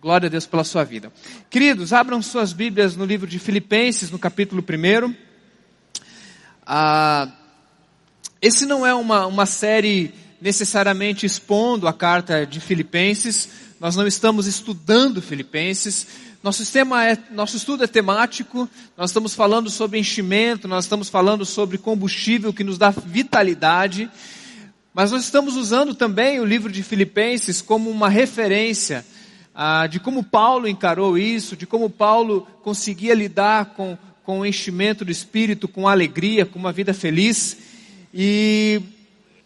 Glória a Deus pela sua vida. Queridos, abram suas Bíblias no livro de Filipenses, no capítulo 1. Ah, esse não é uma, uma série necessariamente expondo a carta de Filipenses, nós não estamos estudando Filipenses, nosso, sistema é, nosso estudo é temático, nós estamos falando sobre enchimento, nós estamos falando sobre combustível que nos dá vitalidade, mas nós estamos usando também o livro de Filipenses como uma referência ah, de como Paulo encarou isso, de como Paulo conseguia lidar com, com o enchimento do espírito, com alegria, com uma vida feliz. E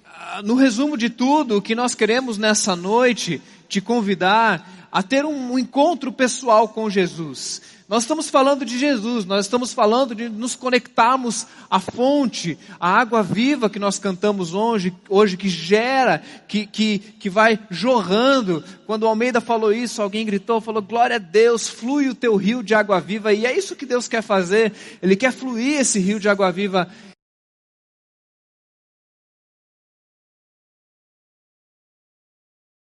ah, no resumo de tudo, o que nós queremos nessa noite te convidar a ter um encontro pessoal com Jesus. Nós estamos falando de Jesus, nós estamos falando de nos conectarmos à fonte, à água viva que nós cantamos hoje, hoje que gera, que, que, que vai jorrando. Quando o Almeida falou isso, alguém gritou, falou, glória a Deus, flui o teu rio de água viva. E é isso que Deus quer fazer, Ele quer fluir esse rio de água viva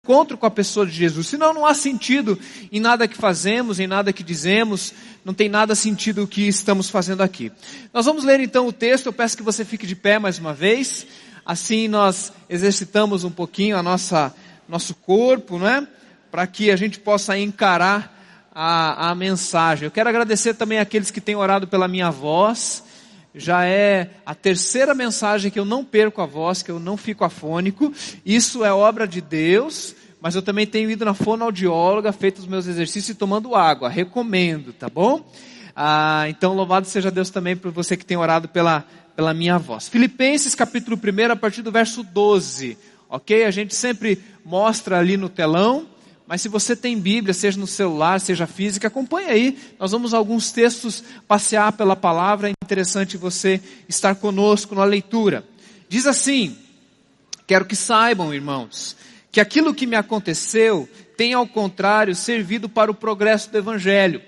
encontro com a pessoa de Jesus. Senão não há sentido em nada que fazemos, em nada que dizemos, não tem nada sentido o que estamos fazendo aqui. Nós vamos ler então o texto, eu peço que você fique de pé mais uma vez. Assim nós exercitamos um pouquinho a nossa nosso corpo, não é? Para que a gente possa encarar a, a mensagem. Eu quero agradecer também àqueles que têm orado pela minha voz já é a terceira mensagem que eu não perco a voz, que eu não fico afônico. Isso é obra de Deus mas eu também tenho ido na fonoaudióloga, feito os meus exercícios e tomando água. Recomendo, tá bom? Ah, então, louvado seja Deus também por você que tem orado pela, pela minha voz. Filipenses capítulo 1, a partir do verso 12. Ok? A gente sempre mostra ali no telão, mas se você tem Bíblia, seja no celular, seja física, acompanhe aí. Nós vamos alguns textos passear pela palavra. É interessante você estar conosco na leitura. Diz assim: Quero que saibam, irmãos, que aquilo que me aconteceu tem ao contrário servido para o progresso do evangelho.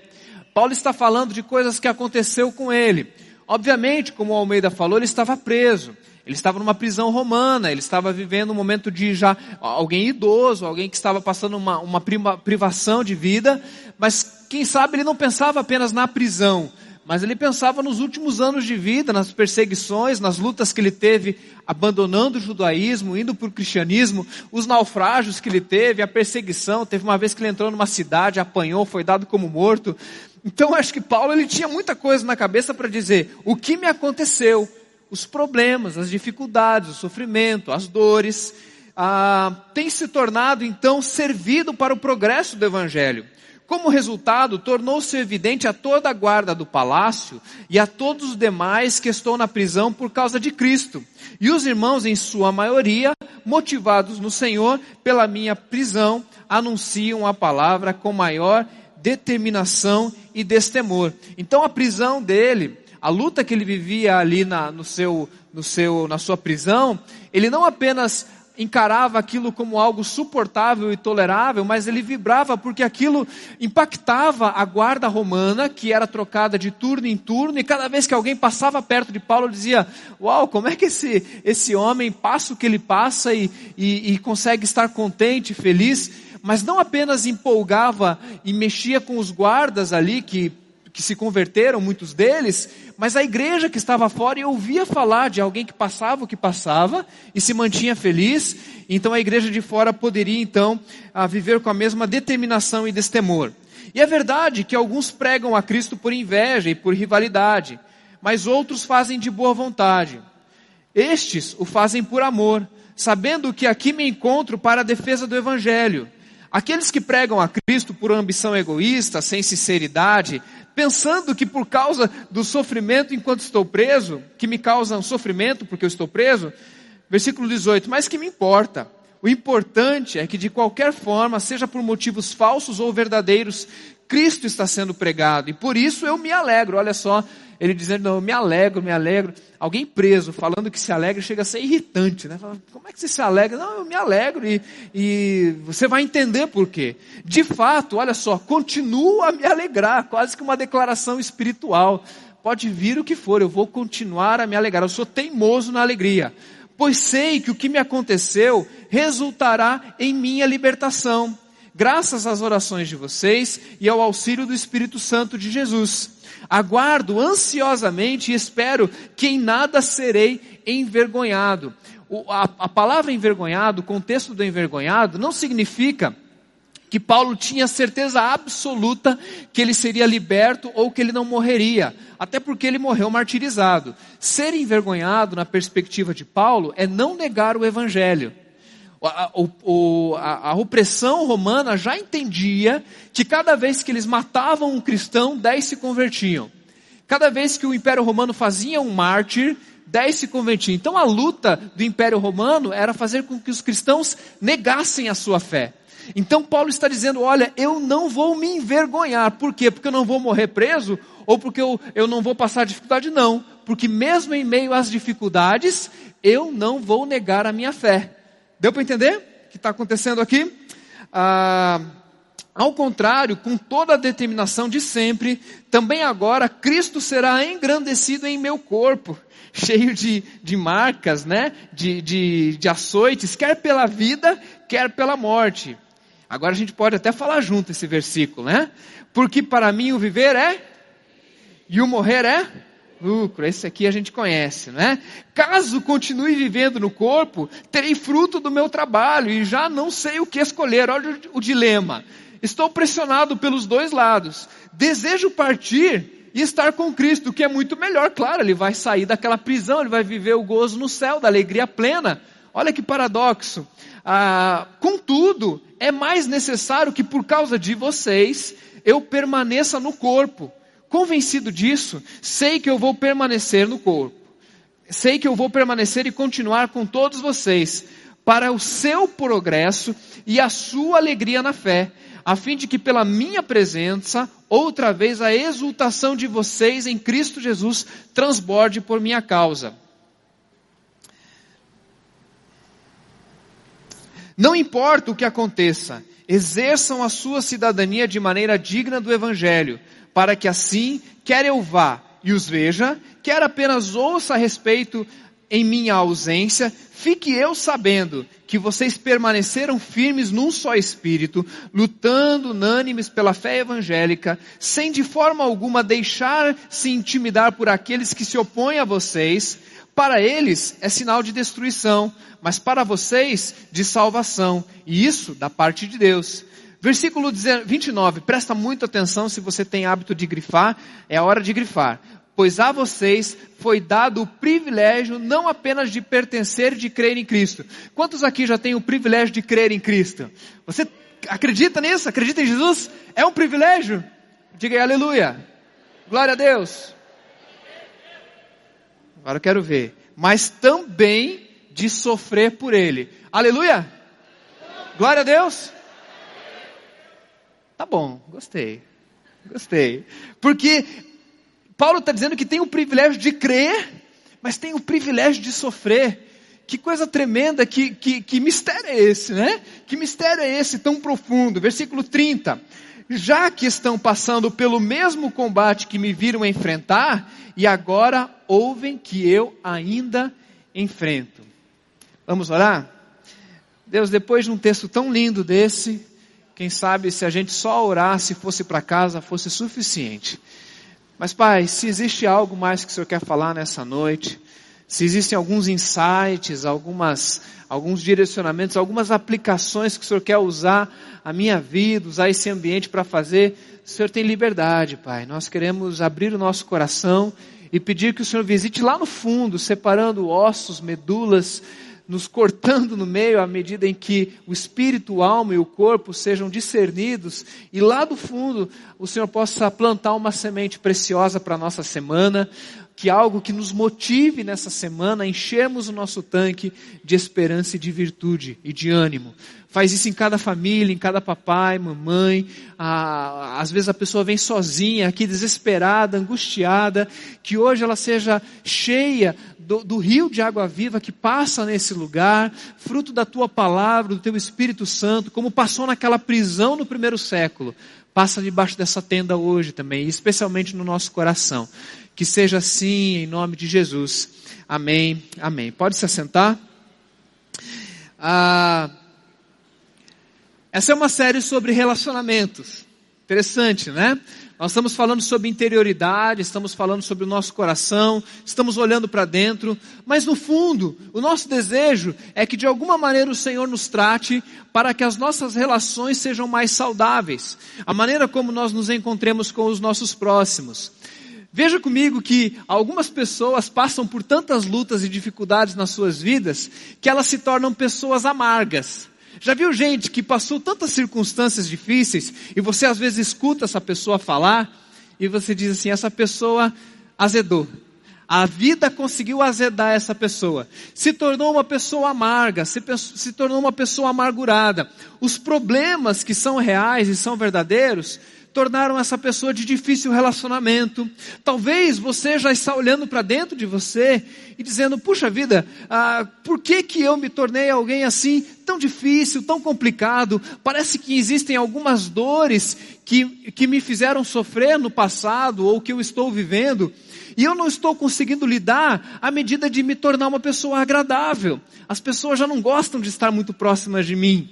Paulo está falando de coisas que aconteceu com ele. Obviamente, como o Almeida falou, ele estava preso. Ele estava numa prisão romana, ele estava vivendo um momento de já alguém idoso, alguém que estava passando uma, uma privação de vida, mas quem sabe ele não pensava apenas na prisão, mas ele pensava nos últimos anos de vida, nas perseguições, nas lutas que ele teve, abandonando o judaísmo, indo para o cristianismo, os naufrágios que ele teve, a perseguição. Teve uma vez que ele entrou numa cidade, apanhou, foi dado como morto. Então acho que Paulo ele tinha muita coisa na cabeça para dizer: o que me aconteceu, os problemas, as dificuldades, o sofrimento, as dores, ah, tem se tornado então servido para o progresso do evangelho. Como resultado, tornou-se evidente a toda a guarda do palácio e a todos os demais que estão na prisão por causa de Cristo. E os irmãos, em sua maioria, motivados no Senhor pela minha prisão, anunciam a palavra com maior determinação e destemor. Então a prisão dele, a luta que ele vivia ali na, no seu, no seu, na sua prisão, ele não apenas encarava aquilo como algo suportável e tolerável, mas ele vibrava porque aquilo impactava a guarda romana, que era trocada de turno em turno, e cada vez que alguém passava perto de Paulo, dizia: Uau, como é que esse, esse homem passa o que ele passa e, e, e consegue estar contente, feliz? Mas não apenas empolgava e mexia com os guardas ali, que que se converteram, muitos deles, mas a igreja que estava fora e ouvia falar de alguém que passava o que passava e se mantinha feliz, então a igreja de fora poderia então viver com a mesma determinação e destemor. E é verdade que alguns pregam a Cristo por inveja e por rivalidade, mas outros fazem de boa vontade. Estes o fazem por amor, sabendo que aqui me encontro para a defesa do evangelho. Aqueles que pregam a Cristo por ambição egoísta, sem sinceridade, pensando que por causa do sofrimento enquanto estou preso, que me causa um sofrimento porque eu estou preso, versículo 18, mas que me importa? O importante é que de qualquer forma, seja por motivos falsos ou verdadeiros, Cristo está sendo pregado e por isso eu me alegro. Olha só, ele dizendo, não, eu me alegro, me alegro. Alguém preso falando que se alegra chega a ser irritante, né? Fala, Como é que você se alegra? Não, eu me alegro e, e você vai entender por quê. De fato, olha só, continuo a me alegrar, quase que uma declaração espiritual. Pode vir o que for, eu vou continuar a me alegrar. Eu sou teimoso na alegria, pois sei que o que me aconteceu resultará em minha libertação graças às orações de vocês e ao auxílio do Espírito Santo de Jesus. Aguardo ansiosamente e espero que em nada serei envergonhado. O, a, a palavra envergonhado, o contexto do envergonhado, não significa que Paulo tinha certeza absoluta que ele seria liberto ou que ele não morreria, até porque ele morreu martirizado. Ser envergonhado, na perspectiva de Paulo, é não negar o evangelho. A, a, a, opressão romana já entendia que cada vez que eles matavam um cristão, dez se convertiam. Cada vez que o Império Romano fazia um mártir, dez se convertiam. Então a luta do Império Romano era fazer com que os cristãos negassem a sua fé. Então Paulo está dizendo: olha, eu não vou me envergonhar. Por quê? Porque eu não vou morrer preso ou porque eu, eu não vou passar dificuldade? Não. Porque mesmo em meio às dificuldades, eu não vou negar a minha fé. Deu para entender o que está acontecendo aqui? Ah, ao contrário, com toda a determinação de sempre, também agora Cristo será engrandecido em meu corpo, cheio de, de marcas, né? de, de, de açoites, quer pela vida, quer pela morte. Agora a gente pode até falar junto esse versículo, né? Porque para mim o viver é e o morrer é lucro. Esse aqui a gente conhece, né? Caso continue vivendo no corpo, terei fruto do meu trabalho e já não sei o que escolher. Olha o, dilema. Estou pressionado pelos dois lados. Desejo partir e estar com Cristo, o que é muito melhor, claro, ele vai sair daquela prisão, ele vai viver o gozo no céu, da alegria plena. Olha que paradoxo. Ah, contudo, é mais necessário que por causa de vocês eu permaneça no corpo. Convencido disso, sei que eu vou permanecer no corpo. Sei que eu vou permanecer e continuar com todos vocês para o seu progresso e a sua alegria na fé, a fim de que pela minha presença, outra vez a exultação de vocês em Cristo Jesus transborde por minha causa. Não importa o que aconteça, exerçam a sua cidadania de maneira digna do Evangelho, para que assim, quer eu vá e os veja, quer apenas ouça a respeito em minha ausência, fique eu sabendo que vocês permaneceram firmes num só espírito, lutando unânimes pela fé evangélica, sem de forma alguma deixar se intimidar por aqueles que se opõem a vocês, para eles é sinal de destruição, mas para vocês de salvação, e isso da parte de Deus. Versículo 29, presta muita atenção se você tem hábito de grifar, é a hora de grifar. Pois a vocês foi dado o privilégio não apenas de pertencer e de crer em Cristo. Quantos aqui já têm o privilégio de crer em Cristo? Você acredita nisso? Acredita em Jesus? É um privilégio? Diga aí, aleluia. Glória a Deus. Agora eu quero ver. Mas também de sofrer por Ele. Aleluia! Glória a Deus! Tá bom, gostei. Gostei. Porque Paulo está dizendo que tem o privilégio de crer, mas tem o privilégio de sofrer. Que coisa tremenda, que, que, que mistério é esse, né? Que mistério é esse tão profundo? Versículo 30 já que estão passando pelo mesmo combate que me viram enfrentar, e agora ouvem que eu ainda enfrento. Vamos orar? Deus, depois de um texto tão lindo desse, quem sabe se a gente só orasse, fosse para casa, fosse suficiente. Mas, Pai, se existe algo mais que o Senhor quer falar nessa noite, se existem alguns insights, algumas, alguns direcionamentos, algumas aplicações que o Senhor quer usar a minha vida, usar esse ambiente para fazer, o Senhor tem liberdade, Pai. Nós queremos abrir o nosso coração e pedir que o Senhor visite lá no fundo, separando ossos, medulas, nos cortando no meio à medida em que o espírito, a alma e o corpo sejam discernidos e lá do fundo o Senhor possa plantar uma semente preciosa para a nossa semana, que algo que nos motive nessa semana a enchermos o nosso tanque de esperança e de virtude e de ânimo. Faz isso em cada família, em cada papai, mamãe. Ah, às vezes a pessoa vem sozinha, aqui desesperada, angustiada, que hoje ela seja cheia do, do rio de água viva que passa nesse lugar, fruto da tua palavra, do teu Espírito Santo, como passou naquela prisão no primeiro século. Passa debaixo dessa tenda hoje também, especialmente no nosso coração. Que seja assim em nome de Jesus. Amém. Amém. Pode se assentar. Ah, Essa é uma série sobre relacionamentos. Interessante, né? Nós estamos falando sobre interioridade, estamos falando sobre o nosso coração, estamos olhando para dentro, mas no fundo, o nosso desejo é que de alguma maneira o Senhor nos trate para que as nossas relações sejam mais saudáveis, a maneira como nós nos encontremos com os nossos próximos. Veja comigo que algumas pessoas passam por tantas lutas e dificuldades nas suas vidas que elas se tornam pessoas amargas. Já viu gente que passou tantas circunstâncias difíceis e você às vezes escuta essa pessoa falar e você diz assim: essa pessoa azedou. A vida conseguiu azedar essa pessoa. Se tornou uma pessoa amarga, se, se tornou uma pessoa amargurada. Os problemas que são reais e são verdadeiros tornaram essa pessoa de difícil relacionamento. Talvez você já está olhando para dentro de você e dizendo: puxa vida, ah, por que que eu me tornei alguém assim tão difícil, tão complicado? Parece que existem algumas dores que, que me fizeram sofrer no passado ou que eu estou vivendo. E eu não estou conseguindo lidar à medida de me tornar uma pessoa agradável. As pessoas já não gostam de estar muito próximas de mim.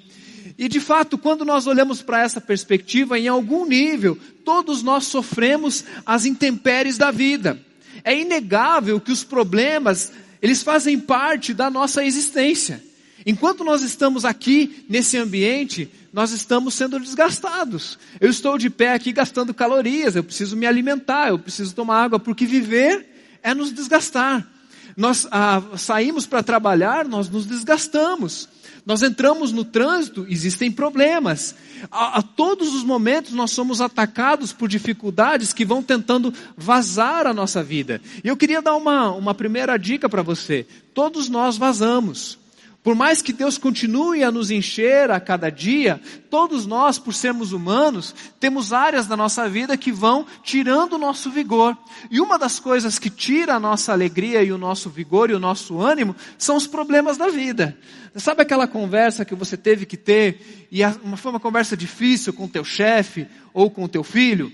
E de fato, quando nós olhamos para essa perspectiva, em algum nível, todos nós sofremos as intempéries da vida. É inegável que os problemas, eles fazem parte da nossa existência. Enquanto nós estamos aqui nesse ambiente, nós estamos sendo desgastados. Eu estou de pé aqui gastando calorias, eu preciso me alimentar, eu preciso tomar água, porque viver é nos desgastar. Nós ah, saímos para trabalhar, nós nos desgastamos. Nós entramos no trânsito, existem problemas. A, a, todos os momentos nós somos atacados por dificuldades que vão tentando vazar a nossa vida. E eu queria dar uma, uma primeira dica para você. Todos nós vazamos. Por mais que Deus continue a nos encher a cada dia, todos nós, por sermos humanos, temos áreas da nossa vida que vão tirando o nosso vigor. E uma das coisas que tira a nossa alegria e o nosso vigor e o nosso ânimo são os problemas da vida. Sabe aquela conversa que você teve que ter e foi uma conversa difícil com o teu chefe ou com o teu filho?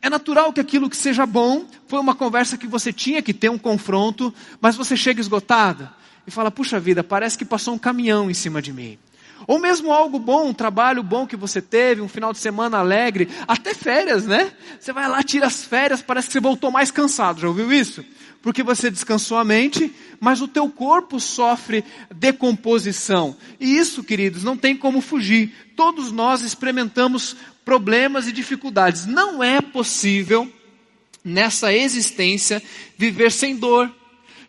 É natural que aquilo que seja bom foi uma conversa que você tinha que ter um confronto, mas você chega esgotada e fala: puxa vida, parece que passou um caminhão em cima de mim. Ou mesmo algo bom, um trabalho bom que você teve, um final de semana alegre, até férias, né? Você vai lá, tira as férias, parece que você voltou mais cansado, já ouviu isso? Porque você descansou a mente, mas o teu corpo sofre decomposição. E isso, queridos, não tem como fugir. Todos nós experimentamos problemas e dificuldades. Não é possível, nessa existência, viver sem dor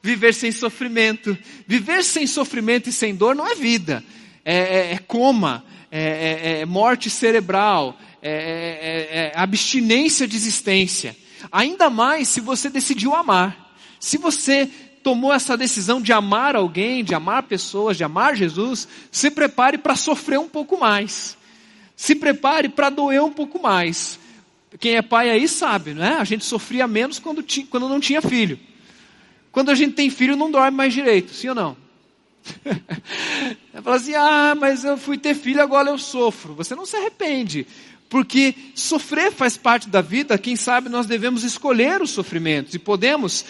viver sem sofrimento. Viver sem sofrimento e sem dor não é vida, é, é, é coma, é, é, é morte cerebral, é, abstinência de existência. Ainda mais se você decidiu amar. Se você tomou essa decisão de amar alguém, de amar pessoas, de amar Jesus, se prepare para sofrer um pouco mais. Se prepare para doer um pouco mais. Quem é pai aí sabe, não é? A gente sofria menos quando, quando não tinha filho. Quando a gente tem filho, não dorme mais direito, sim ou não? Fala assim, ah, mas eu fui ter filho, agora eu sofro. Você não se arrepende, porque sofrer faz parte da vida, quem sabe nós devemos escolher os sofrimentos e podemos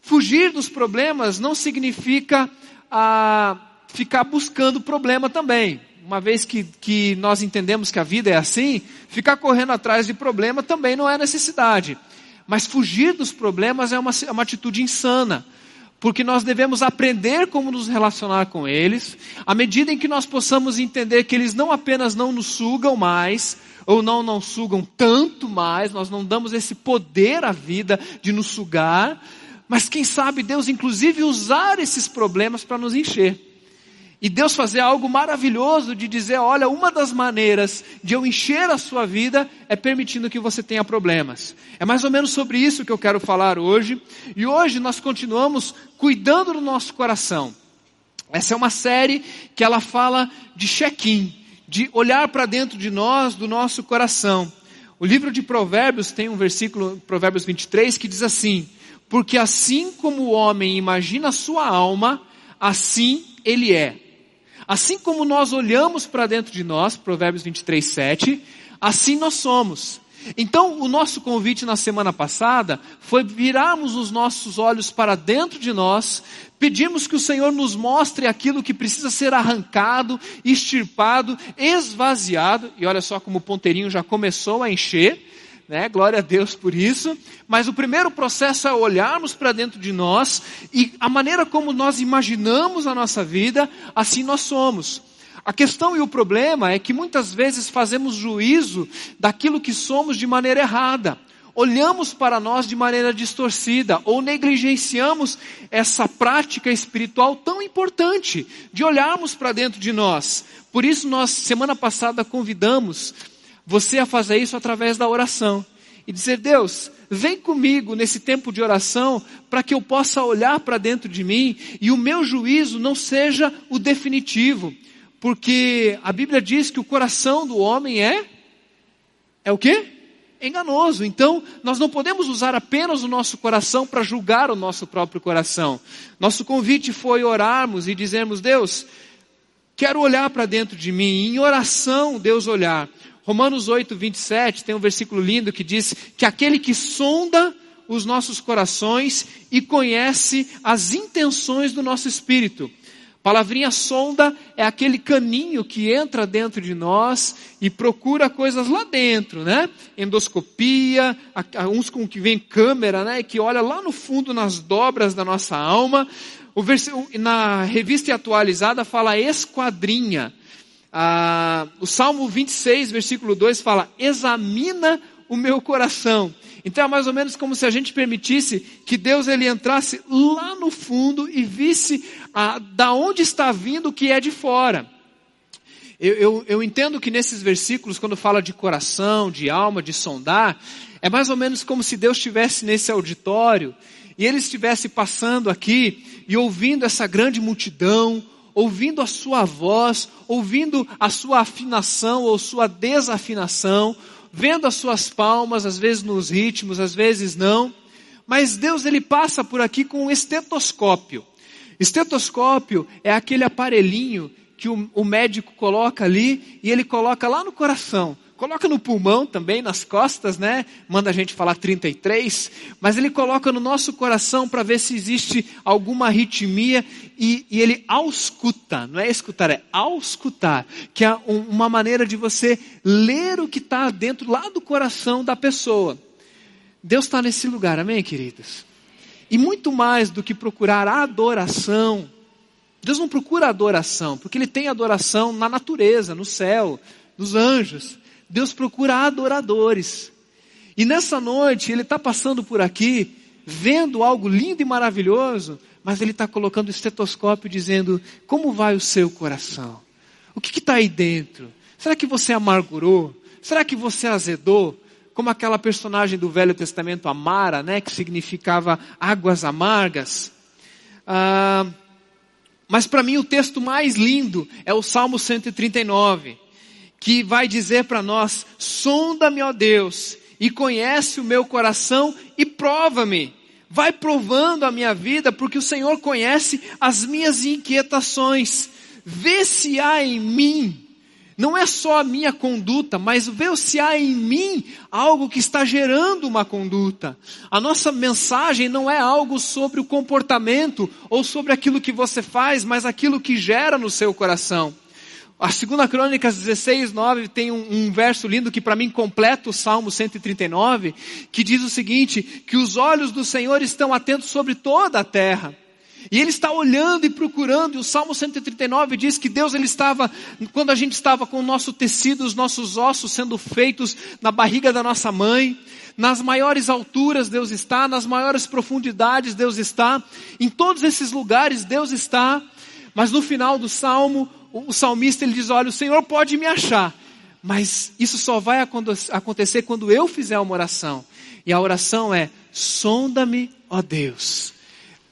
fugir dos problemas não significa ah, ficar buscando problema também. Uma vez que, que nós entendemos que a vida é assim, ficar correndo atrás de problema também não é necessidade. Mas fugir dos problemas é uma, é uma atitude insana. Porque nós devemos aprender como nos relacionar com eles, à medida em que nós possamos entender que eles não apenas não nos sugam mais, ou não nos sugam tanto mais, nós não damos esse poder à vida de nos sugar, mas quem sabe Deus inclusive usar esses problemas para nos encher. E Deus fazer algo maravilhoso de dizer: olha, uma das maneiras de eu encher a sua vida é permitindo que você tenha problemas. É mais ou menos sobre isso que eu quero falar hoje. E hoje nós continuamos cuidando do nosso coração. Essa é uma série que ela fala de check-in, de olhar para dentro de nós, do nosso coração. O livro de Provérbios tem um versículo, Provérbios 23, que diz assim: Porque assim como o homem imagina a sua alma, assim ele é. Assim como nós olhamos para dentro de nós, Provérbios 23, 7, assim nós somos. Então, o nosso convite na semana passada foi virarmos os nossos olhos para dentro de nós, pedimos que o Senhor nos mostre aquilo que precisa ser arrancado, extirpado, esvaziado, e olha só como o ponteirinho já começou a encher, né? Glória a Deus por isso. Mas o primeiro processo é olharmos para dentro de nós e a maneira como nós imaginamos a nossa vida, assim nós somos. A questão e o problema é que muitas vezes fazemos juízo daquilo que somos de maneira errada. Olhamos para nós de maneira distorcida ou negligenciamos essa prática espiritual tão importante de olharmos para dentro de nós. Por isso nós semana passada convidamos você a fazer isso através da oração e dizer: Deus, vem comigo nesse tempo de oração para que eu possa olhar para dentro de mim e o meu juízo não seja o definitivo, porque a Bíblia diz que o coração do homem é é o quê? Enganoso. Então, nós não podemos usar apenas o nosso coração para julgar o nosso próprio coração. Nosso convite foi orarmos e dizermos: Deus, quero olhar para dentro de mim. Em oração, Deus olhar. Romanos 8, 27 tem um versículo lindo que diz que aquele que sonda os nossos corações e conhece as intenções do nosso espírito. Palavrinha sonda é aquele caninho que entra dentro de nós e procura coisas lá dentro, né? Endoscopia, uns com que vem câmera, né? Que olha lá no fundo nas dobras da nossa alma. O vers... Na revista atualizada fala esquadrinha. Ah, o Salmo 26, versículo 2 fala: examina o meu coração. Então é mais ou menos como se a gente permitisse que Deus ele entrasse lá no fundo e visse a, da onde está vindo o que é de fora. Eu, eu, eu entendo que nesses versículos, quando fala de coração, de alma, de sondar, é mais ou menos como se Deus estivesse nesse auditório e ele estivesse passando aqui e ouvindo essa grande multidão, ouvindo a sua voz, ouvindo a sua afinação ou sua desafinação, vendo as suas palmas, às vezes nos ritmos, às vezes não. Mas Deus ele passa por aqui com um estetoscópio. Estetoscópio é aquele aparelhinho que o, o médico coloca ali e ele coloca lá no coração coloca no pulmão também, nas costas, né? Manda a gente falar 33, mas ele coloca no nosso coração para ver se existe alguma arritmia e, e, ele ausculta, não é escutar, é auscultar, que é um, uma maneira de você ler o que está dentro lá do coração da pessoa. Deus está nesse lugar, amém, queridos? E muito mais do que procurar adoração, Deus não procura adoração, porque Ele tem adoração na natureza, no céu, nos anjos. Deus procura adoradores. E nessa noite, Ele está passando por aqui, vendo algo lindo e maravilhoso, mas Ele está colocando o estetoscópio dizendo: Como vai o seu coração? O que está aí dentro? Será que você amargurou? Será que você azedou? Como aquela personagem do Velho Testamento, Amara, né, que significava águas amargas. Ah, mas para mim o texto mais lindo é o Salmo 139 que vai dizer para nós: sonda-me, ó Deus, e conhece o meu coração e prova-me. Vai provando a minha vida, porque o Senhor conhece as minhas inquietações. Vê se há em mim, não é só a minha conduta, mas vê se há em mim algo que está gerando uma conduta. A nossa mensagem não é algo sobre o comportamento ou sobre aquilo que você faz, mas aquilo que gera no seu coração. A segunda Crônicas 16, 9 tem um, um verso lindo que para mim completa o Salmo 139, que diz o seguinte, que os olhos do Senhor estão atentos sobre toda a terra. E ele está olhando e procurando, e o Salmo 139 diz que Deus ele estava, quando a gente estava com o nosso tecido, os nossos ossos sendo feitos na barriga da nossa mãe, nas maiores alturas Deus está, nas maiores profundidades Deus está, em todos esses lugares Deus está, mas no final do Salmo, o salmista ele diz: Olha, o Senhor pode me achar, mas isso só vai acontecer quando eu fizer uma oração. E a oração é: sonda-me, ó Deus.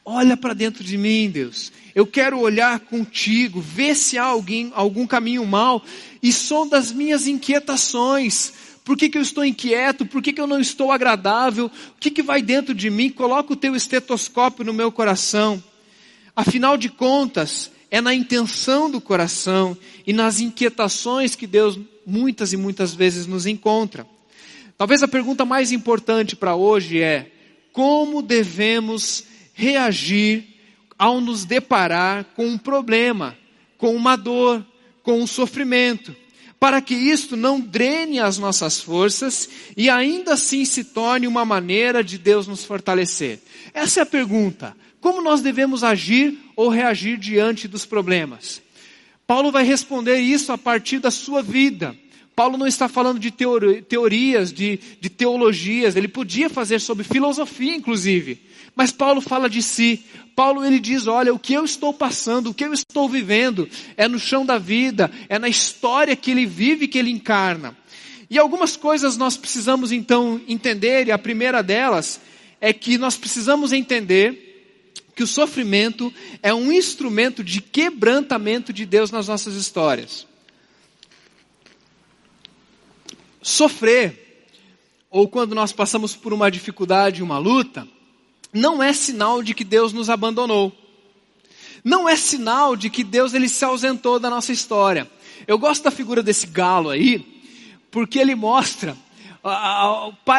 Olha para dentro de mim, Deus. Eu quero olhar contigo, ver se há alguém, algum caminho mal e sonda as minhas inquietações. Por que, que eu estou inquieto? Por que, que eu não estou agradável? O que, que vai dentro de mim? Coloca o teu estetoscópio no meu coração. Afinal de contas, é na intenção do coração e nas inquietações que Deus muitas e muitas vezes nos encontra. Talvez a pergunta mais importante para hoje é: como devemos reagir ao nos deparar com um problema, com uma dor, com um sofrimento, para que isto não drene as nossas forças e ainda assim se torne uma maneira de Deus nos fortalecer? Essa é a pergunta. Como nós devemos agir ou reagir diante dos problemas? Paulo vai responder isso a partir da sua vida. Paulo não está falando de teorias, de, de teologias, ele podia fazer sobre filosofia, inclusive. Mas Paulo fala de si. Paulo ele diz: olha, o que eu estou passando, o que eu estou vivendo, é no chão da vida, é na história que ele vive, que ele encarna. E algumas coisas nós precisamos então entender, e a primeira delas é que nós precisamos entender que o sofrimento é um instrumento de quebrantamento de Deus nas nossas histórias. Sofrer, ou quando nós passamos por uma dificuldade, uma luta, não é sinal de que Deus nos abandonou. Não é sinal de que Deus ele se ausentou da nossa história. Eu gosto da figura desse galo aí, porque ele mostra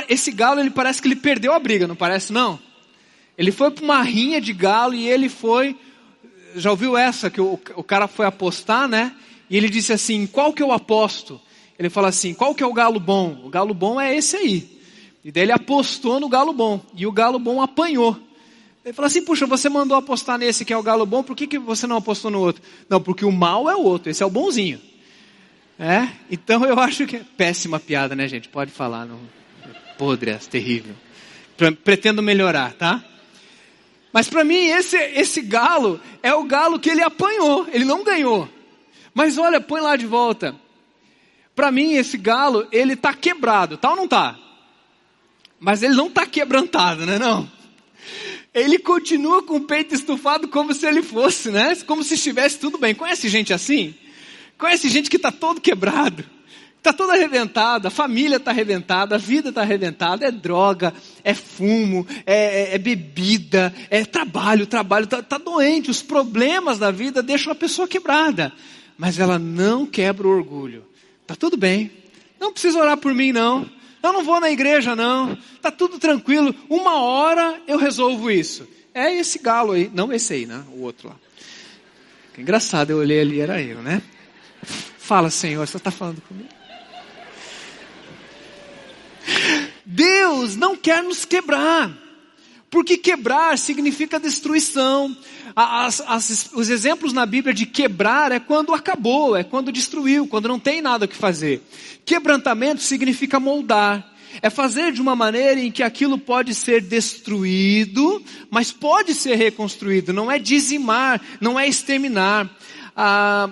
esse galo ele parece que ele perdeu a briga, não parece não? Ele foi para uma rinha de galo e ele foi. Já ouviu essa que o, o cara foi apostar, né? E ele disse assim: qual que eu aposto? Ele fala assim: qual que é o galo bom? O galo bom é esse aí. E daí ele apostou no galo bom. E o galo bom apanhou. Ele falou assim: puxa, você mandou apostar nesse que é o galo bom, por que, que você não apostou no outro? Não, porque o mal é o outro, esse é o bonzinho. É? Então eu acho que. É péssima piada, né, gente? Pode falar. Não... Podre, é terrível. Pretendo melhorar, tá? Mas para mim, esse, esse galo é o galo que ele apanhou, ele não ganhou. Mas olha, põe lá de volta. Para mim, esse galo, ele está quebrado, tá ou não está? Mas ele não está quebrantado, né não? Ele continua com o peito estufado como se ele fosse, né? Como se estivesse tudo bem. Conhece gente assim? Conhece gente que está todo quebrado? Está toda arrebentada, a família está arrebentada, a vida está arrebentada, é droga, é fumo, é, é, é bebida, é trabalho, trabalho, está tá doente, os problemas da vida deixam a pessoa quebrada. Mas ela não quebra o orgulho. Está tudo bem, não precisa orar por mim não, eu não vou na igreja não, está tudo tranquilo, uma hora eu resolvo isso. É esse galo aí, não esse aí, né? O outro lá. Que engraçado, eu olhei ali, era eu, né? Fala, Senhor, você está falando comigo? Deus não quer nos quebrar. Porque quebrar significa destruição. As, as, os exemplos na Bíblia de quebrar é quando acabou, é quando destruiu, quando não tem nada o que fazer. Quebrantamento significa moldar. É fazer de uma maneira em que aquilo pode ser destruído, mas pode ser reconstruído. Não é dizimar, não é exterminar. Ah,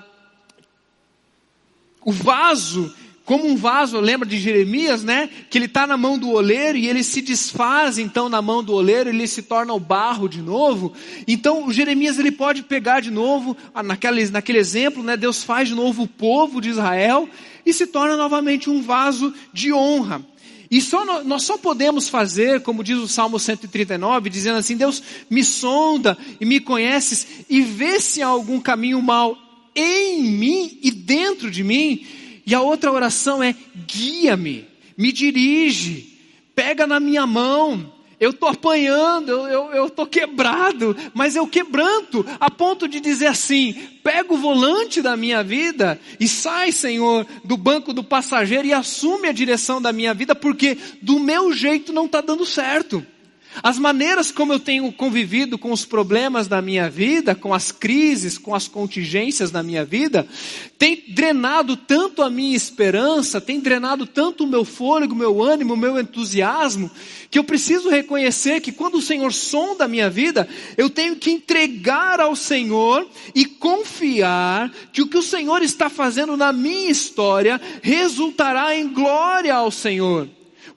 o vaso como um vaso, lembra de Jeremias, né? Que ele está na mão do oleiro e ele se desfaz então na mão do oleiro, ele se torna o barro de novo. Então o Jeremias ele pode pegar de novo, ah, naquele, naquele exemplo, né? Deus faz de novo o povo de Israel e se torna novamente um vaso de honra. E só, nós só podemos fazer, como diz o Salmo 139, dizendo assim: Deus me sonda e me conheces e vê se há algum caminho mal em mim e dentro de mim e a outra oração é: guia-me, me dirige, pega na minha mão. Eu estou apanhando, eu estou quebrado, mas eu quebranto a ponto de dizer assim: pega o volante da minha vida e sai, Senhor, do banco do passageiro e assume a direção da minha vida, porque do meu jeito não está dando certo. As maneiras como eu tenho convivido com os problemas da minha vida, com as crises, com as contingências da minha vida, tem drenado tanto a minha esperança, tem drenado tanto o meu fôlego, o meu ânimo, o meu entusiasmo, que eu preciso reconhecer que quando o Senhor sonda a minha vida, eu tenho que entregar ao Senhor e confiar que o que o Senhor está fazendo na minha história resultará em glória ao Senhor.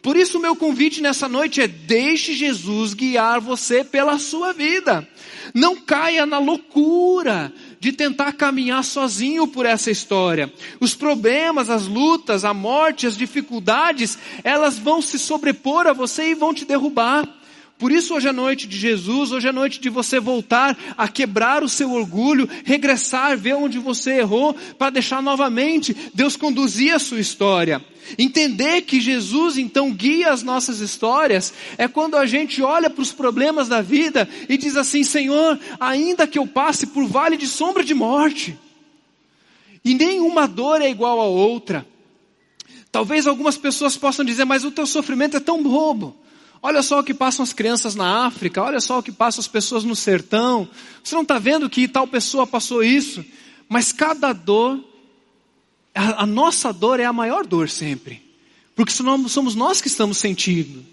Por isso, o meu convite nessa noite é: deixe Jesus guiar você pela sua vida. Não caia na loucura de tentar caminhar sozinho por essa história. Os problemas, as lutas, a morte, as dificuldades, elas vão se sobrepor a você e vão te derrubar. Por isso, hoje é noite de Jesus, hoje é noite de você voltar a quebrar o seu orgulho, regressar, ver onde você errou, para deixar novamente Deus conduzir a sua história. Entender que Jesus então guia as nossas histórias é quando a gente olha para os problemas da vida e diz assim: Senhor, ainda que eu passe por vale de sombra de morte, e nenhuma dor é igual a outra. Talvez algumas pessoas possam dizer, mas o teu sofrimento é tão bobo. Olha só o que passam as crianças na África, olha só o que passam as pessoas no sertão. Você não está vendo que tal pessoa passou isso? Mas cada dor, a, a nossa dor é a maior dor sempre. Porque somos nós que estamos sentindo.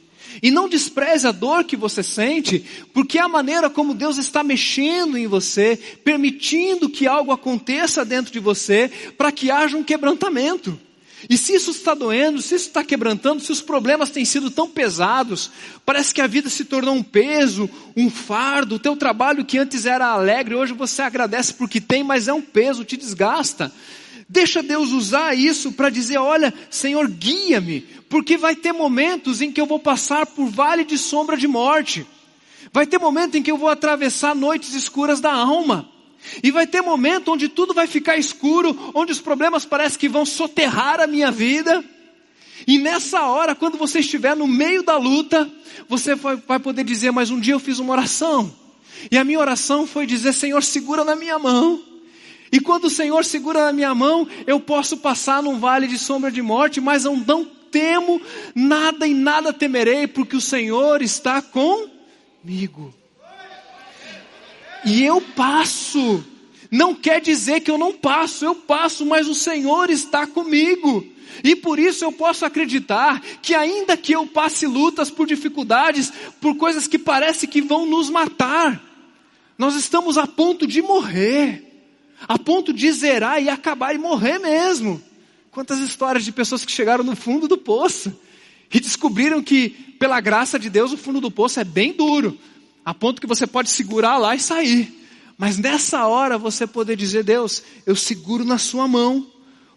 E não despreze a dor que você sente, porque é a maneira como Deus está mexendo em você, permitindo que algo aconteça dentro de você, para que haja um quebrantamento. E se isso está doendo, se isso está quebrantando, se os problemas têm sido tão pesados, parece que a vida se tornou um peso, um fardo, o teu trabalho que antes era alegre, hoje você agradece porque tem, mas é um peso, te desgasta. Deixa Deus usar isso para dizer, olha, Senhor, guia-me, porque vai ter momentos em que eu vou passar por vale de sombra de morte. Vai ter momento em que eu vou atravessar noites escuras da alma. E vai ter momento onde tudo vai ficar escuro, onde os problemas parecem que vão soterrar a minha vida. E nessa hora, quando você estiver no meio da luta, você vai, poder dizer, mas um dia eu fiz uma oração. E a minha oração foi dizer, Senhor, segura na minha mão. E quando o Senhor segura na minha mão, eu posso passar num vale de sombra de morte, mas não temo nada e nada temerei, porque o Senhor está comigo. E eu passo. Não quer dizer que eu não passo, eu passo, mas o Senhor está comigo. E por isso eu posso acreditar que ainda que eu passe lutas por dificuldades, por coisas que parece que vão nos matar, nós estamos a ponto de morrer, a ponto de zerar e acabar e morrer mesmo. Quantas histórias de pessoas que chegaram no fundo do poço e descobriram que, pela graça de Deus, o fundo do poço é bem duro, a ponto que você pode segurar lá e sair. Mas nessa hora você poder dizer, Deus, eu seguro na sua mão,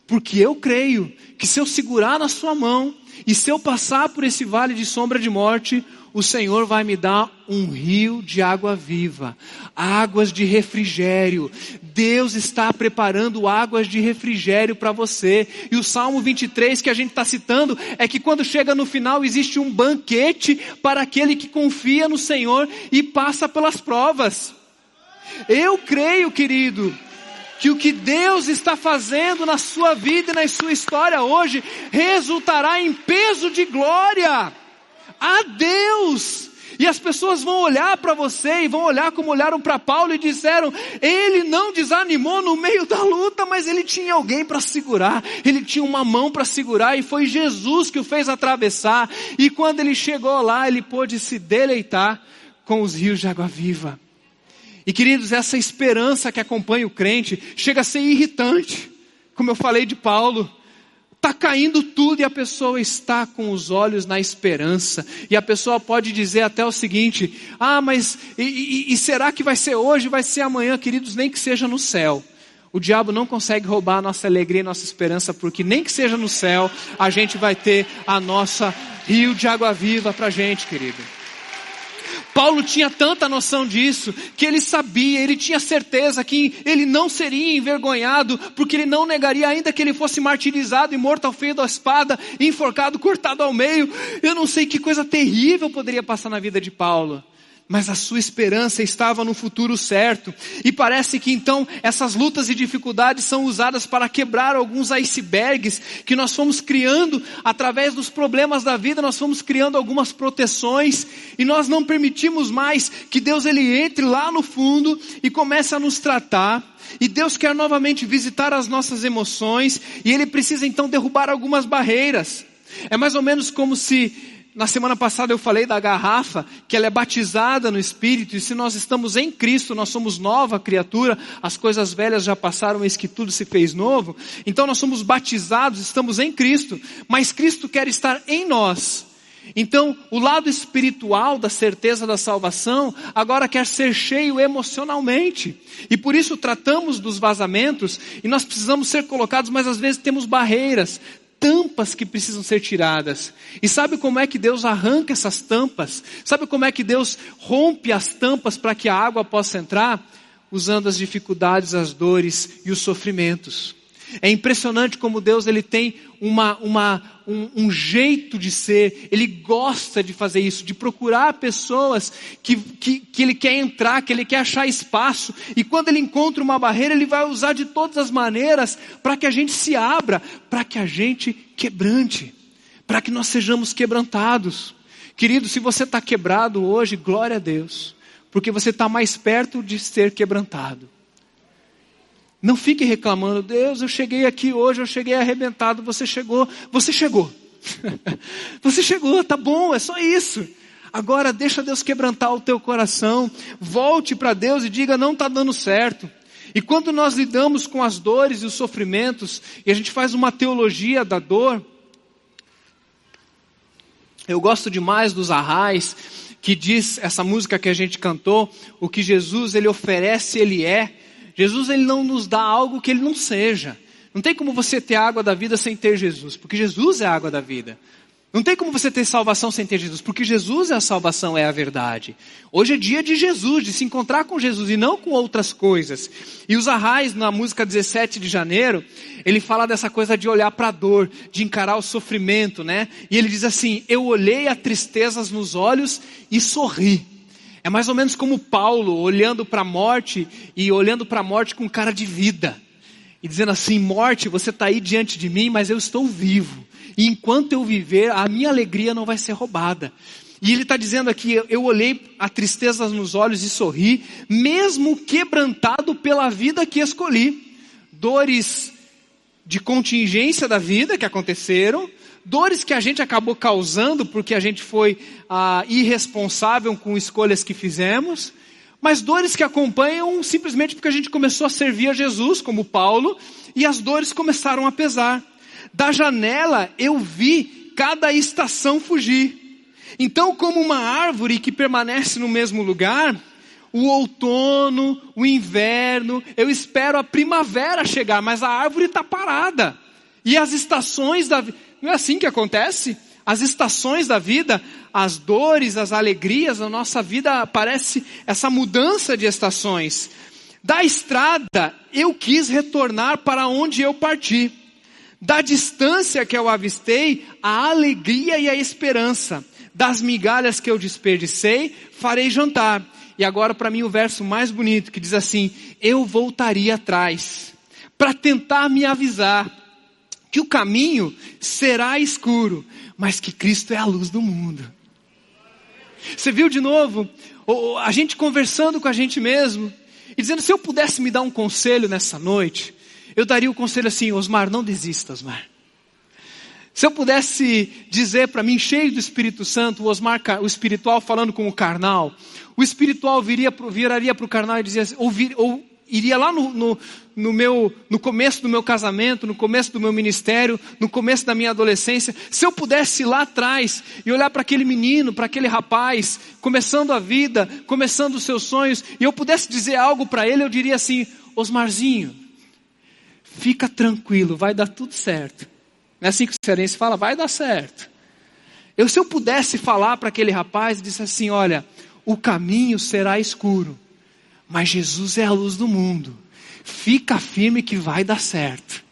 porque eu creio que se eu segurar na sua mão e se eu passar por esse vale de sombra de morte, o Senhor vai me dar um rio de água viva, águas de refrigério. Deus está preparando águas de refrigério para você. E o Salmo 23 que a gente está citando é que quando chega no final existe um banquete para aquele que confia no Senhor e passa pelas provas. Eu creio, querido, que o que Deus está fazendo na sua vida e na sua história hoje resultará em peso de glória a Deus. E as pessoas vão olhar para você e vão olhar como olharam para Paulo e disseram: ele não desanimou no meio da luta, mas ele tinha alguém para segurar, ele tinha uma mão para segurar e foi Jesus que o fez atravessar. E quando ele chegou lá, ele pôde se deleitar com os rios de água viva. E queridos, essa esperança que acompanha o crente chega a ser irritante. Como eu falei de Paulo, Está caindo tudo e a pessoa está com os olhos na esperança. E a pessoa pode dizer até o seguinte: ah, mas e, e, e será que vai ser hoje, vai ser amanhã, queridos? Nem que seja no céu. O diabo não consegue roubar a nossa alegria e nossa esperança, porque nem que seja no céu, a gente vai ter a nossa rio de água viva para a gente, querido. Paulo tinha tanta noção disso, que ele sabia, ele tinha certeza que ele não seria envergonhado, porque ele não negaria ainda que ele fosse martirizado e morto ao fio da espada, enforcado, cortado ao meio. Eu não sei que coisa terrível poderia passar na vida de Paulo mas a sua esperança estava no futuro certo. E parece que então essas lutas e dificuldades são usadas para quebrar alguns icebergs que nós fomos criando através dos problemas da vida, nós fomos criando algumas proteções e nós não permitimos mais que Deus ele entre lá no fundo e comece a nos tratar. E Deus quer novamente visitar as nossas emoções e ele precisa então derrubar algumas barreiras. É mais ou menos como se na semana passada eu falei da garrafa, que ela é batizada no Espírito, e se nós estamos em Cristo, nós somos nova criatura, as coisas velhas já passaram, eis que tudo se fez novo. Então nós somos batizados, estamos em Cristo, mas Cristo quer estar em nós. Então, o lado espiritual da certeza da salvação agora quer ser cheio emocionalmente. E por isso tratamos dos vazamentos e nós precisamos ser colocados, mas às vezes temos barreiras, tampas que precisam ser tiradas. E sabe como é que Deus arranca essas tampas? Sabe como é que Deus rompe as tampas para que a água possa entrar? Usando as dificuldades, as dores e os sofrimentos. É impressionante como Deus ele tem uma, uma, um, um, jeito de ser, ele gosta de fazer isso, de procurar pessoas que, que, que ele quer entrar, que ele quer achar espaço, e quando ele encontra uma barreira, ele vai usar de todas as maneiras para que a gente se abra, para que a gente quebrante, para que nós sejamos quebrantados. Querido, se você está quebrado hoje, glória a Deus, porque você está mais perto de ser quebrantado. Não fique reclamando, Deus, eu cheguei aqui hoje, eu cheguei arrebentado, você chegou, você chegou. você chegou, tá bom, é só isso. Agora deixa Deus quebrantar o teu coração, volte para Deus e diga, não está dando certo. E quando nós lidamos com as dores e os sofrimentos, e a gente faz uma teologia da dor, eu gosto demais dos arrais, que diz essa música que a gente cantou, o que Jesus ele oferece, ele é, Jesus ele não nos dá algo que ele não seja. Não tem como você ter água da vida sem ter Jesus, porque Jesus é a água da vida. Não tem como você ter salvação sem ter Jesus, porque Jesus é a salvação, é a verdade. Hoje é dia de Jesus, de se encontrar com Jesus e não com outras coisas. E os Arrais, na música 17 de janeiro, ele fala dessa coisa de olhar para a dor, de encarar o sofrimento, né? E ele diz assim: Eu olhei a tristezas nos olhos e sorri. É mais ou menos como Paulo olhando para a morte e olhando para a morte com cara de vida. E dizendo assim: morte, você está aí diante de mim, mas eu estou vivo. E enquanto eu viver, a minha alegria não vai ser roubada. E ele está dizendo aqui: eu olhei a tristeza nos olhos e sorri, mesmo quebrantado pela vida que escolhi. Dores de contingência da vida que aconteceram, dores que a gente acabou causando porque a gente foi ah, irresponsável com escolhas que fizemos, mas dores que acompanham simplesmente porque a gente começou a servir a Jesus, como Paulo, e as dores começaram a pesar. Da janela eu vi cada estação fugir. Então, como uma árvore que permanece no mesmo lugar, o outono, o inverno, eu espero a primavera chegar, mas a árvore está parada. E as estações da vida não é assim que acontece? As estações da vida, as dores, as alegrias, a nossa vida parece essa mudança de estações. Da estrada, eu quis retornar para onde eu parti. Da distância que eu avistei, a alegria e a esperança. Das migalhas que eu desperdicei, farei jantar. E agora para mim o verso mais bonito que diz assim: Eu voltaria atrás para tentar me avisar que o caminho será escuro, mas que Cristo é a luz do mundo. Você viu de novo a gente conversando com a gente mesmo e dizendo: se eu pudesse me dar um conselho nessa noite, eu daria o conselho assim: Osmar, não desista, Osmar. Se eu pudesse dizer para mim, cheio do Espírito Santo, o Osmar, o espiritual falando com o carnal, o espiritual viria, viraria para o carnal e dizia, ou, vir, ou iria lá no, no, no, meu, no começo do meu casamento, no começo do meu ministério, no começo da minha adolescência, se eu pudesse ir lá atrás e olhar para aquele menino, para aquele rapaz, começando a vida, começando os seus sonhos, e eu pudesse dizer algo para ele, eu diria assim: Osmarzinho, fica tranquilo, vai dar tudo certo. Não é assim que o cearense fala? Vai dar certo. Eu, se eu pudesse falar para aquele rapaz, disse assim: Olha, o caminho será escuro mas Jesus é a luz do mundo. Fica firme que vai dar certo.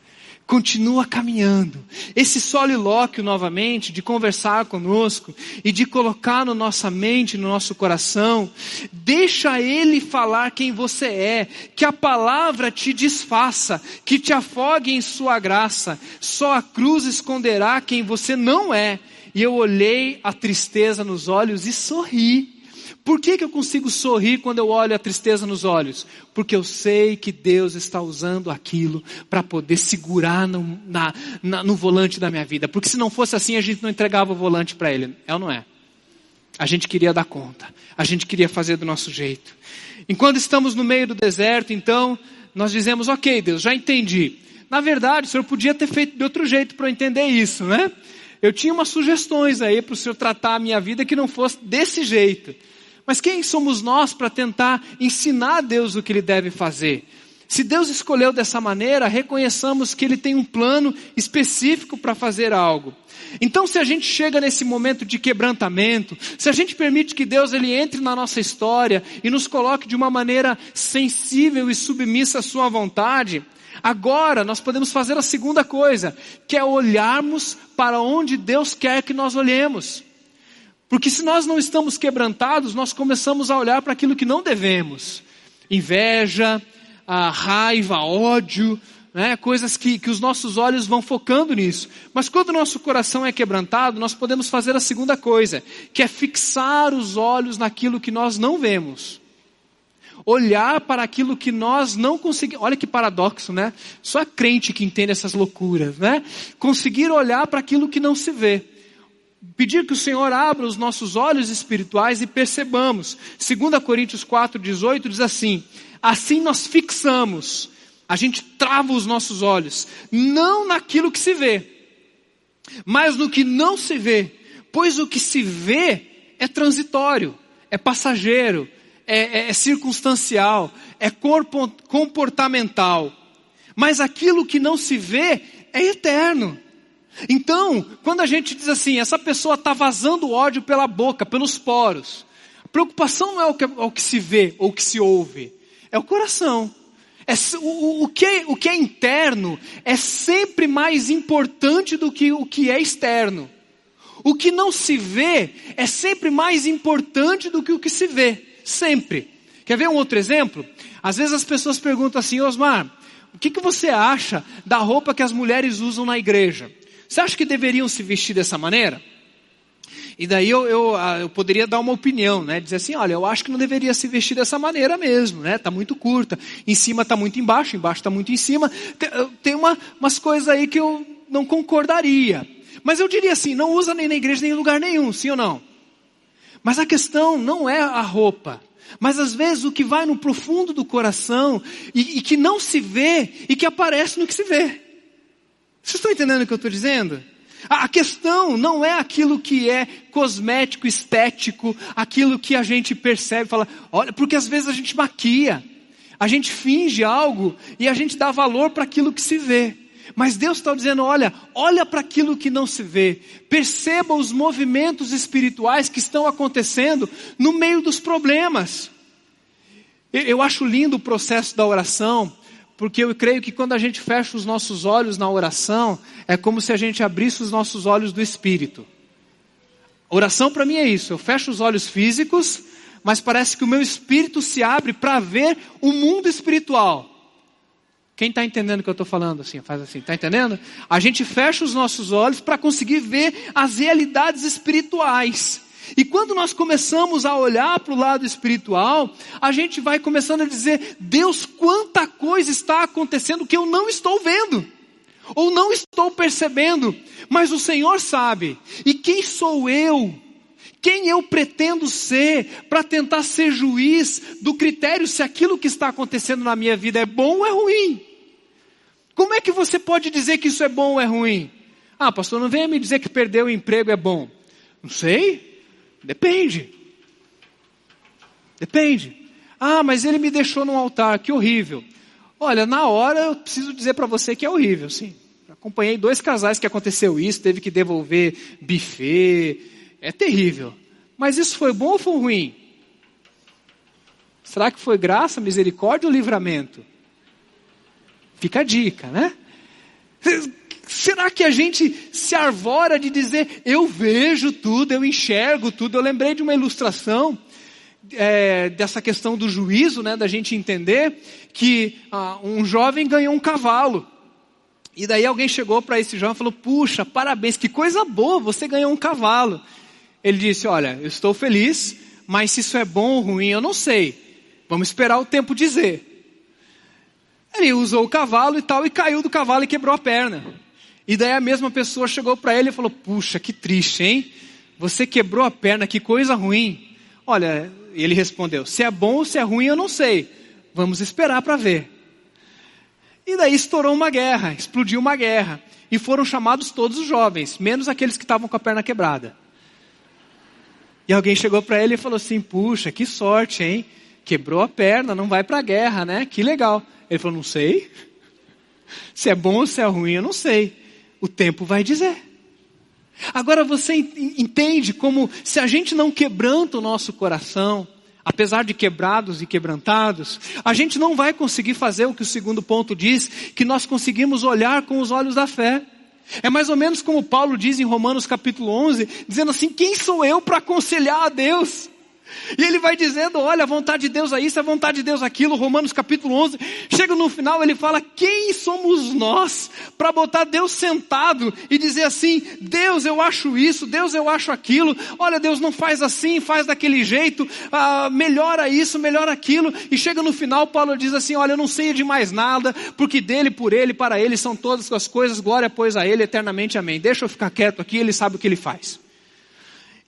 Continua caminhando. Esse solilóquio novamente, de conversar conosco e de colocar na no nossa mente, no nosso coração, deixa Ele falar quem você é, que a palavra te desfaça, que te afogue em Sua graça. Só a cruz esconderá quem você não é. E eu olhei a tristeza nos olhos e sorri. Por que, que eu consigo sorrir quando eu olho a tristeza nos olhos? Porque eu sei que Deus está usando aquilo para poder segurar no, na, na, no volante da minha vida. Porque se não fosse assim, a gente não entregava o volante para Ele. É ou não é? A gente queria dar conta. A gente queria fazer do nosso jeito. Enquanto estamos no meio do deserto, então, nós dizemos, ok, Deus, já entendi. Na verdade, o Senhor podia ter feito de outro jeito para eu entender isso, né? Eu tinha umas sugestões aí para o Senhor tratar a minha vida que não fosse desse jeito. Mas quem somos nós para tentar ensinar a Deus o que ele deve fazer? Se Deus escolheu dessa maneira, reconheçamos que Ele tem um plano específico para fazer algo. Então, se a gente chega nesse momento de quebrantamento, se a gente permite que Deus ele entre na nossa história e nos coloque de uma maneira sensível e submissa à Sua vontade, agora nós podemos fazer a segunda coisa, que é olharmos para onde Deus quer que nós olhemos. Porque se nós não estamos quebrantados, nós começamos a olhar para aquilo que não devemos. Inveja, raiva, ódio, né? coisas que, que os nossos olhos vão focando nisso. Mas quando o nosso coração é quebrantado, nós podemos fazer a segunda coisa, que é fixar os olhos naquilo que nós não vemos. Olhar para aquilo que nós não conseguimos. Olha que paradoxo, né? Só a crente que entende essas loucuras, né? Conseguir olhar para aquilo que não se vê pedir que o Senhor abra os nossos olhos espirituais e percebamos. 2 Coríntios 4,18 diz assim: Assim nós fixamos, a gente trava os nossos olhos, não naquilo que se vê, mas no que não se vê, pois o que se vê é transitório, é passageiro, é, é, é circunstancial, é corpo, comportamental, mas aquilo que não se vê é eterno. Então, quando a gente diz assim, essa pessoa está vazando ódio pela boca, pelos poros, a preocupação não é o que, o que se vê ou o que se ouve, é o coração. É, o, o, que é, o que é interno é sempre mais importante do que o que é externo. O que não se vê é sempre mais importante do que o que se vê. Sempre. Quer ver um outro exemplo? Às vezes as pessoas perguntam assim, Osmar, o que, que você acha da roupa que as mulheres usam na igreja? Você acha que deveriam se vestir dessa maneira? E daí eu, eu, ah, eu, poderia dar uma opinião, né? Dizer assim, olha, eu acho que não deveria se vestir dessa maneira mesmo, né? Tá muito curta. Em cima tá muito embaixo, embaixo tá muito em cima. Tem, tem uma, umas coisas aí que eu não concordaria. Mas eu diria assim, não usa nem na igreja nem em lugar nenhum, sim ou não? Mas a questão não é a roupa. Mas às vezes o que vai no profundo do coração e, e que não se vê e que aparece no que se vê. Vocês estão entendendo o que eu estou dizendo? A questão não é aquilo que é cosmético, estético, aquilo que a gente percebe, fala, olha, porque às vezes a gente maquia, a gente finge algo e a gente dá valor para aquilo que se vê. Mas Deus está dizendo: olha, olha para aquilo que não se vê, perceba os movimentos espirituais que estão acontecendo no meio dos problemas. Eu acho lindo o processo da oração, porque eu creio que quando a gente fecha os nossos olhos na oração, é como se a gente abrisse os nossos olhos do espírito. Oração para mim é isso, eu fecho os olhos físicos, mas parece que o meu espírito se abre para ver o mundo espiritual. Quem está entendendo o que eu estou falando assim? Faz assim, está entendendo? A gente fecha os nossos olhos para conseguir ver as realidades espirituais. E quando nós começamos a olhar para o lado espiritual, a gente vai começando a dizer: Deus, quanta coisa está acontecendo que eu não estou vendo, ou não estou percebendo, mas o Senhor sabe. E quem sou eu? Quem eu pretendo ser para tentar ser juiz do critério se aquilo que está acontecendo na minha vida é bom ou é ruim? Como é que você pode dizer que isso é bom ou é ruim? Ah, pastor, não venha me dizer que perder o emprego é bom. Não sei. Depende. Depende. Ah, mas ele me deixou no altar, que horrível. Olha, na hora eu preciso dizer para você que é horrível, sim. Acompanhei dois casais que aconteceu isso, teve que devolver buffet. É terrível. Mas isso foi bom ou foi ruim? Será que foi graça, misericórdia ou livramento? Fica a dica, né? Será que a gente se arvora de dizer, eu vejo tudo, eu enxergo tudo? Eu lembrei de uma ilustração é, dessa questão do juízo, né, da gente entender que ah, um jovem ganhou um cavalo. E daí alguém chegou para esse jovem e falou: Puxa, parabéns, que coisa boa, você ganhou um cavalo. Ele disse: Olha, eu estou feliz, mas se isso é bom ou ruim, eu não sei. Vamos esperar o tempo dizer. Ele usou o cavalo e tal, e caiu do cavalo e quebrou a perna. E daí a mesma pessoa chegou para ele e falou: Puxa, que triste, hein? Você quebrou a perna, que coisa ruim. Olha, ele respondeu: Se é bom ou se é ruim, eu não sei. Vamos esperar para ver. E daí estourou uma guerra, explodiu uma guerra. E foram chamados todos os jovens, menos aqueles que estavam com a perna quebrada. E alguém chegou para ele e falou assim: Puxa, que sorte, hein? Quebrou a perna, não vai para a guerra, né? Que legal. Ele falou: Não sei. Se é bom ou se é ruim, eu não sei. O tempo vai dizer. Agora você entende como se a gente não quebranta o nosso coração, apesar de quebrados e quebrantados, a gente não vai conseguir fazer o que o segundo ponto diz, que nós conseguimos olhar com os olhos da fé. É mais ou menos como Paulo diz em Romanos capítulo 11, dizendo assim: quem sou eu para aconselhar a Deus? E ele vai dizendo: olha, a vontade de Deus é isso, a vontade de Deus é aquilo. Romanos capítulo 11. Chega no final, ele fala: quem somos nós para botar Deus sentado e dizer assim: Deus, eu acho isso, Deus, eu acho aquilo. Olha, Deus não faz assim, faz daquele jeito, ah, melhora isso, melhora aquilo. E chega no final, Paulo diz assim: olha, eu não sei de mais nada, porque dele, por ele, para ele são todas as coisas, glória pois a ele eternamente, amém. Deixa eu ficar quieto aqui, ele sabe o que ele faz.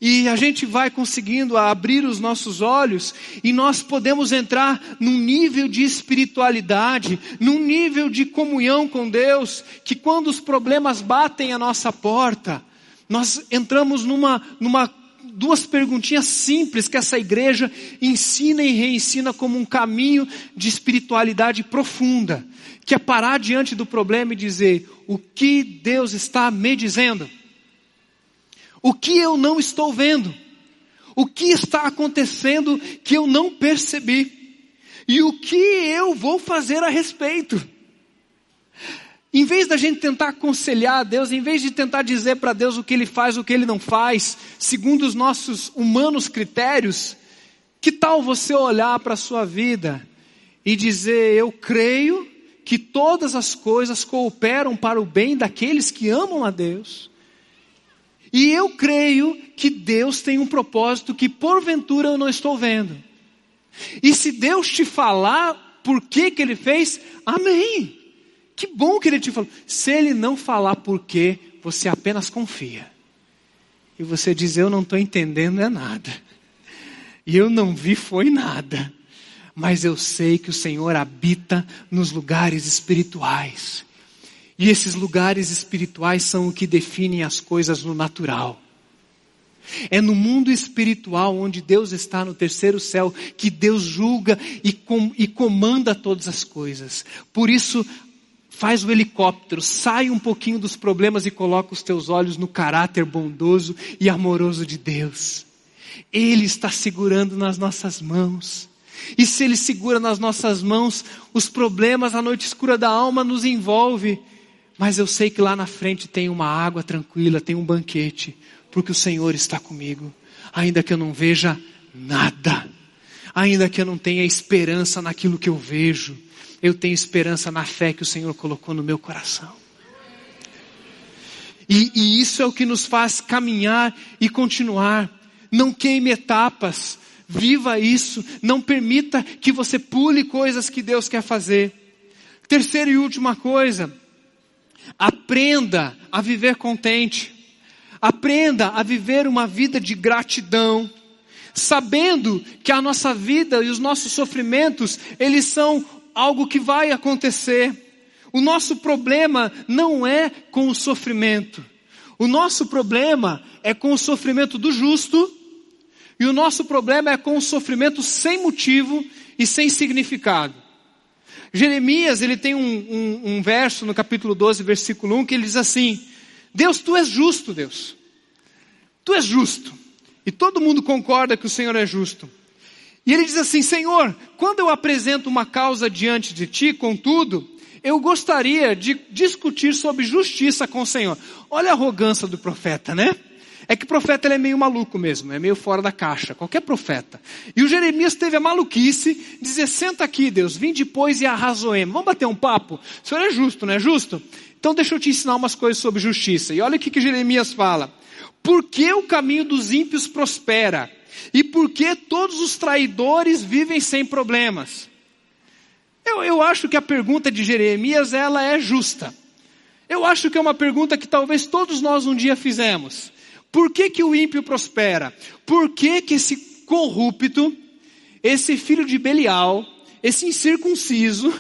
E a gente vai conseguindo abrir os nossos olhos e nós podemos entrar num nível de espiritualidade, num nível de comunhão com Deus, que quando os problemas batem a nossa porta, nós entramos numa, numa duas perguntinhas simples que essa igreja ensina e reensina como um caminho de espiritualidade profunda, que é parar diante do problema e dizer: o que Deus está me dizendo? O que eu não estou vendo? O que está acontecendo que eu não percebi? E o que eu vou fazer a respeito? Em vez da gente tentar aconselhar a Deus, em vez de tentar dizer para Deus o que Ele faz, o que Ele não faz, segundo os nossos humanos critérios, que tal você olhar para a sua vida e dizer: Eu creio que todas as coisas cooperam para o bem daqueles que amam a Deus, e eu creio que Deus tem um propósito que porventura eu não estou vendo. E se Deus te falar por que que ele fez, amém. Que bom que ele te falou. Se ele não falar por quê, você apenas confia. E você diz: Eu não estou entendendo é nada. E eu não vi foi nada. Mas eu sei que o Senhor habita nos lugares espirituais. E esses lugares espirituais são o que definem as coisas no natural. É no mundo espiritual, onde Deus está no terceiro céu, que Deus julga e, com, e comanda todas as coisas. Por isso, faz o helicóptero, sai um pouquinho dos problemas e coloca os teus olhos no caráter bondoso e amoroso de Deus. Ele está segurando nas nossas mãos. E se Ele segura nas nossas mãos, os problemas, a noite escura da alma nos envolve mas eu sei que lá na frente tem uma água tranquila, tem um banquete, porque o Senhor está comigo, ainda que eu não veja nada, ainda que eu não tenha esperança naquilo que eu vejo, eu tenho esperança na fé que o Senhor colocou no meu coração. E, e isso é o que nos faz caminhar e continuar. Não queime etapas, viva isso, não permita que você pule coisas que Deus quer fazer. Terceira e última coisa, Aprenda a viver contente. Aprenda a viver uma vida de gratidão, sabendo que a nossa vida e os nossos sofrimentos, eles são algo que vai acontecer. O nosso problema não é com o sofrimento. O nosso problema é com o sofrimento do justo, e o nosso problema é com o sofrimento sem motivo e sem significado. Jeremias, ele tem um, um, um verso no capítulo 12, versículo 1, que ele diz assim: Deus, tu és justo, Deus. Tu és justo. E todo mundo concorda que o Senhor é justo. E ele diz assim: Senhor, quando eu apresento uma causa diante de ti, contudo, eu gostaria de discutir sobre justiça com o Senhor. Olha a arrogância do profeta, né? É que profeta ele é meio maluco mesmo, é meio fora da caixa, qualquer profeta. E o Jeremias teve a maluquice de dizer, senta aqui Deus, vim depois e arrazoemos. Vamos bater um papo? O senhor é justo, não é justo? Então deixa eu te ensinar umas coisas sobre justiça. E olha o que, que Jeremias fala. Por que o caminho dos ímpios prospera? E por que todos os traidores vivem sem problemas? Eu, eu acho que a pergunta de Jeremias, ela é justa. Eu acho que é uma pergunta que talvez todos nós um dia fizemos. Por que, que o ímpio prospera? Por que, que esse corrupto, esse filho de Belial, esse incircunciso,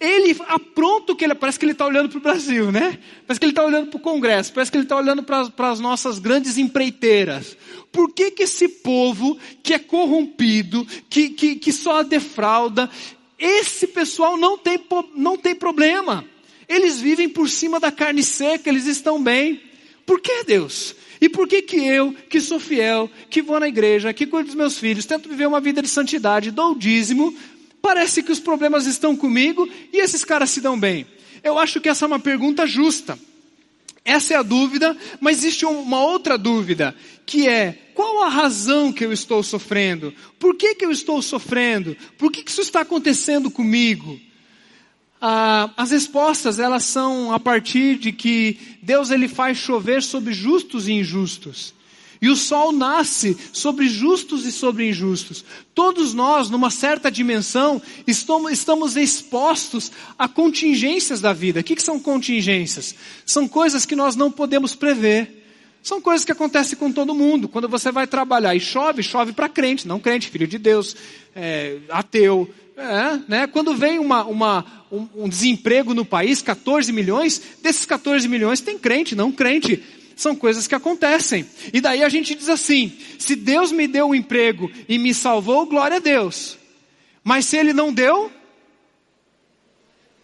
ele apronta que ele, parece que ele está olhando para o Brasil, né? Parece que ele está olhando para o Congresso, parece que ele está olhando para as nossas grandes empreiteiras. Por que que esse povo que é corrompido, que, que, que só defrauda, esse pessoal não tem, não tem problema. Eles vivem por cima da carne seca, eles estão bem. Por que Deus? E por que que eu, que sou fiel, que vou na igreja, que cuido dos meus filhos, tento viver uma vida de santidade, dou o dízimo, parece que os problemas estão comigo e esses caras se dão bem? Eu acho que essa é uma pergunta justa. Essa é a dúvida, mas existe uma outra dúvida, que é, qual a razão que eu estou sofrendo? Por que que eu estou sofrendo? Por que que isso está acontecendo comigo? Ah, as respostas, elas são a partir de que Deus ele faz chover sobre justos e injustos. E o sol nasce sobre justos e sobre injustos. Todos nós, numa certa dimensão, estamos, expostos a contingências da vida. O que, que são contingências? São coisas que nós não podemos prever. São coisas que acontecem com todo mundo. Quando você vai trabalhar e chove, chove para crente, não crente, filho de Deus, é, ateu. É, né? Quando vem uma, uma, um, um desemprego no país, 14 milhões, desses 14 milhões tem crente, não crente são coisas que acontecem. E daí a gente diz assim: se Deus me deu um emprego e me salvou, glória a Deus. Mas se Ele não deu,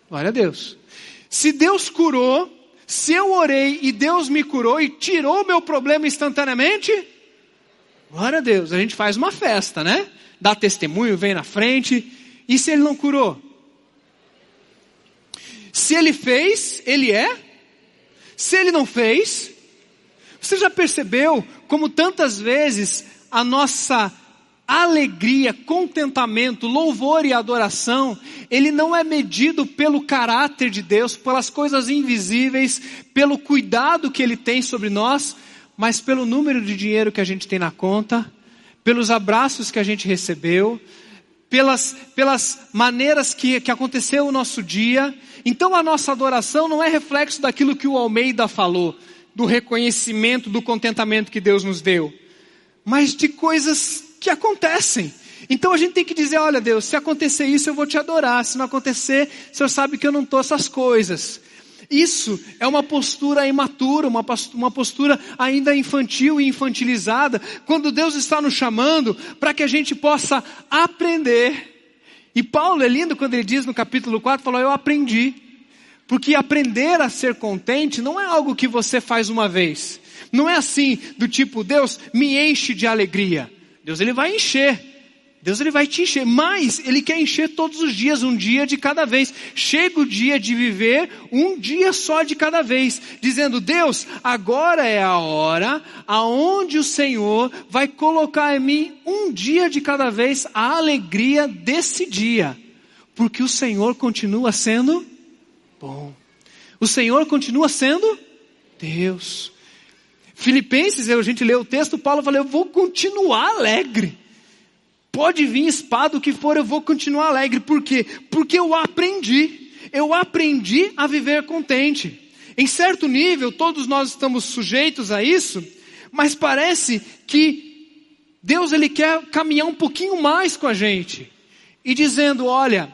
glória a Deus. Se Deus curou, se eu orei e Deus me curou e tirou meu problema instantaneamente, glória a Deus. A gente faz uma festa, né? Dá testemunho, vem na frente. E se Ele não curou? Se Ele fez, Ele é. Se Ele não fez, você já percebeu como tantas vezes a nossa alegria, contentamento, louvor e adoração, ele não é medido pelo caráter de Deus, pelas coisas invisíveis, pelo cuidado que ele tem sobre nós, mas pelo número de dinheiro que a gente tem na conta, pelos abraços que a gente recebeu, pelas, pelas maneiras que, que aconteceu o nosso dia. Então a nossa adoração não é reflexo daquilo que o Almeida falou do reconhecimento, do contentamento que Deus nos deu, mas de coisas que acontecem. Então a gente tem que dizer: olha, Deus, se acontecer isso, eu vou te adorar. Se não acontecer, o Senhor sabe que eu não estou essas coisas. Isso é uma postura imatura, uma postura ainda infantil e infantilizada, quando Deus está nos chamando para que a gente possa aprender. E Paulo é lindo quando ele diz no capítulo 4, falou, eu aprendi. Porque aprender a ser contente não é algo que você faz uma vez. Não é assim, do tipo, Deus me enche de alegria. Deus ele vai encher. Deus ele vai te encher, mas ele quer encher todos os dias, um dia de cada vez. Chega o dia de viver um dia só de cada vez, dizendo: Deus, agora é a hora aonde o Senhor vai colocar em mim um dia de cada vez a alegria desse dia, porque o Senhor continua sendo bom. O Senhor continua sendo Deus. Filipenses, a gente lê o texto, Paulo fala, eu vou continuar alegre. Pode vir espada, o que for, eu vou continuar alegre. Por quê? Porque eu aprendi. Eu aprendi a viver contente. Em certo nível, todos nós estamos sujeitos a isso, mas parece que Deus ele quer caminhar um pouquinho mais com a gente. E dizendo, olha,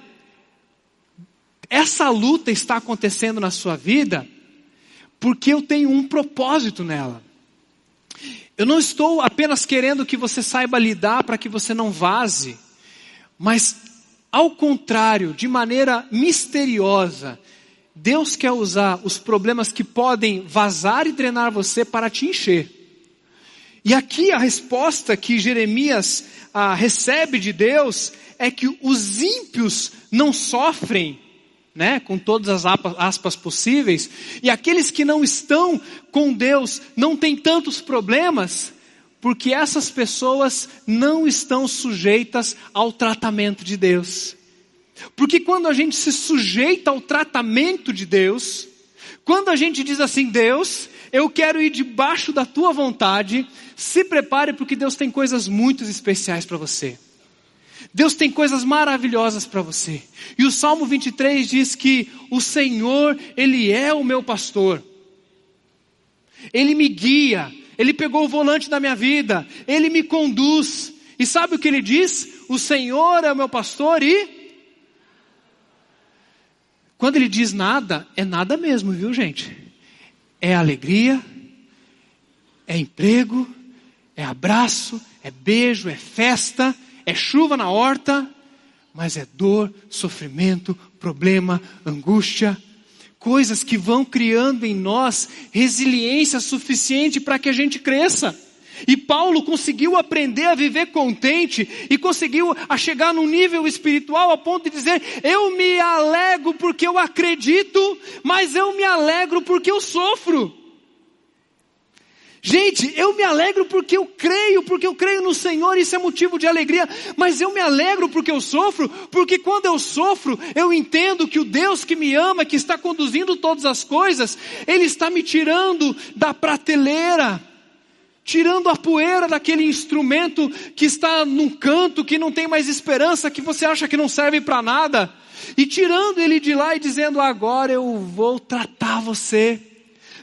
essa luta está acontecendo na sua vida porque eu tenho um propósito nela. Eu não estou apenas querendo que você saiba lidar para que você não vaze, mas ao contrário, de maneira misteriosa, Deus quer usar os problemas que podem vazar e drenar você para te encher. E aqui a resposta que Jeremias ah, recebe de Deus é que os ímpios não sofrem né, com todas as aspas possíveis, e aqueles que não estão com Deus não têm tantos problemas, porque essas pessoas não estão sujeitas ao tratamento de Deus. Porque quando a gente se sujeita ao tratamento de Deus, quando a gente diz assim, Deus, eu quero ir debaixo da tua vontade, se prepare porque Deus tem coisas muito especiais para você. Deus tem coisas maravilhosas para você. E o Salmo 23 diz que o Senhor, Ele é o meu pastor. Ele me guia, Ele pegou o volante da minha vida, Ele me conduz. E sabe o que Ele diz? O Senhor é o meu pastor e. Quando Ele diz nada, é nada mesmo, viu gente? É alegria, é emprego, é abraço, é beijo, é festa é chuva na horta, mas é dor, sofrimento, problema, angústia, coisas que vão criando em nós resiliência suficiente para que a gente cresça. E Paulo conseguiu aprender a viver contente e conseguiu a chegar num nível espiritual a ponto de dizer: eu me alegro porque eu acredito, mas eu me alegro porque eu sofro. Gente, eu me alegro porque eu creio, porque eu creio no Senhor, isso é motivo de alegria, mas eu me alegro porque eu sofro, porque quando eu sofro, eu entendo que o Deus que me ama, que está conduzindo todas as coisas, Ele está me tirando da prateleira, tirando a poeira daquele instrumento que está num canto, que não tem mais esperança, que você acha que não serve para nada, e tirando ele de lá e dizendo: agora eu vou tratar você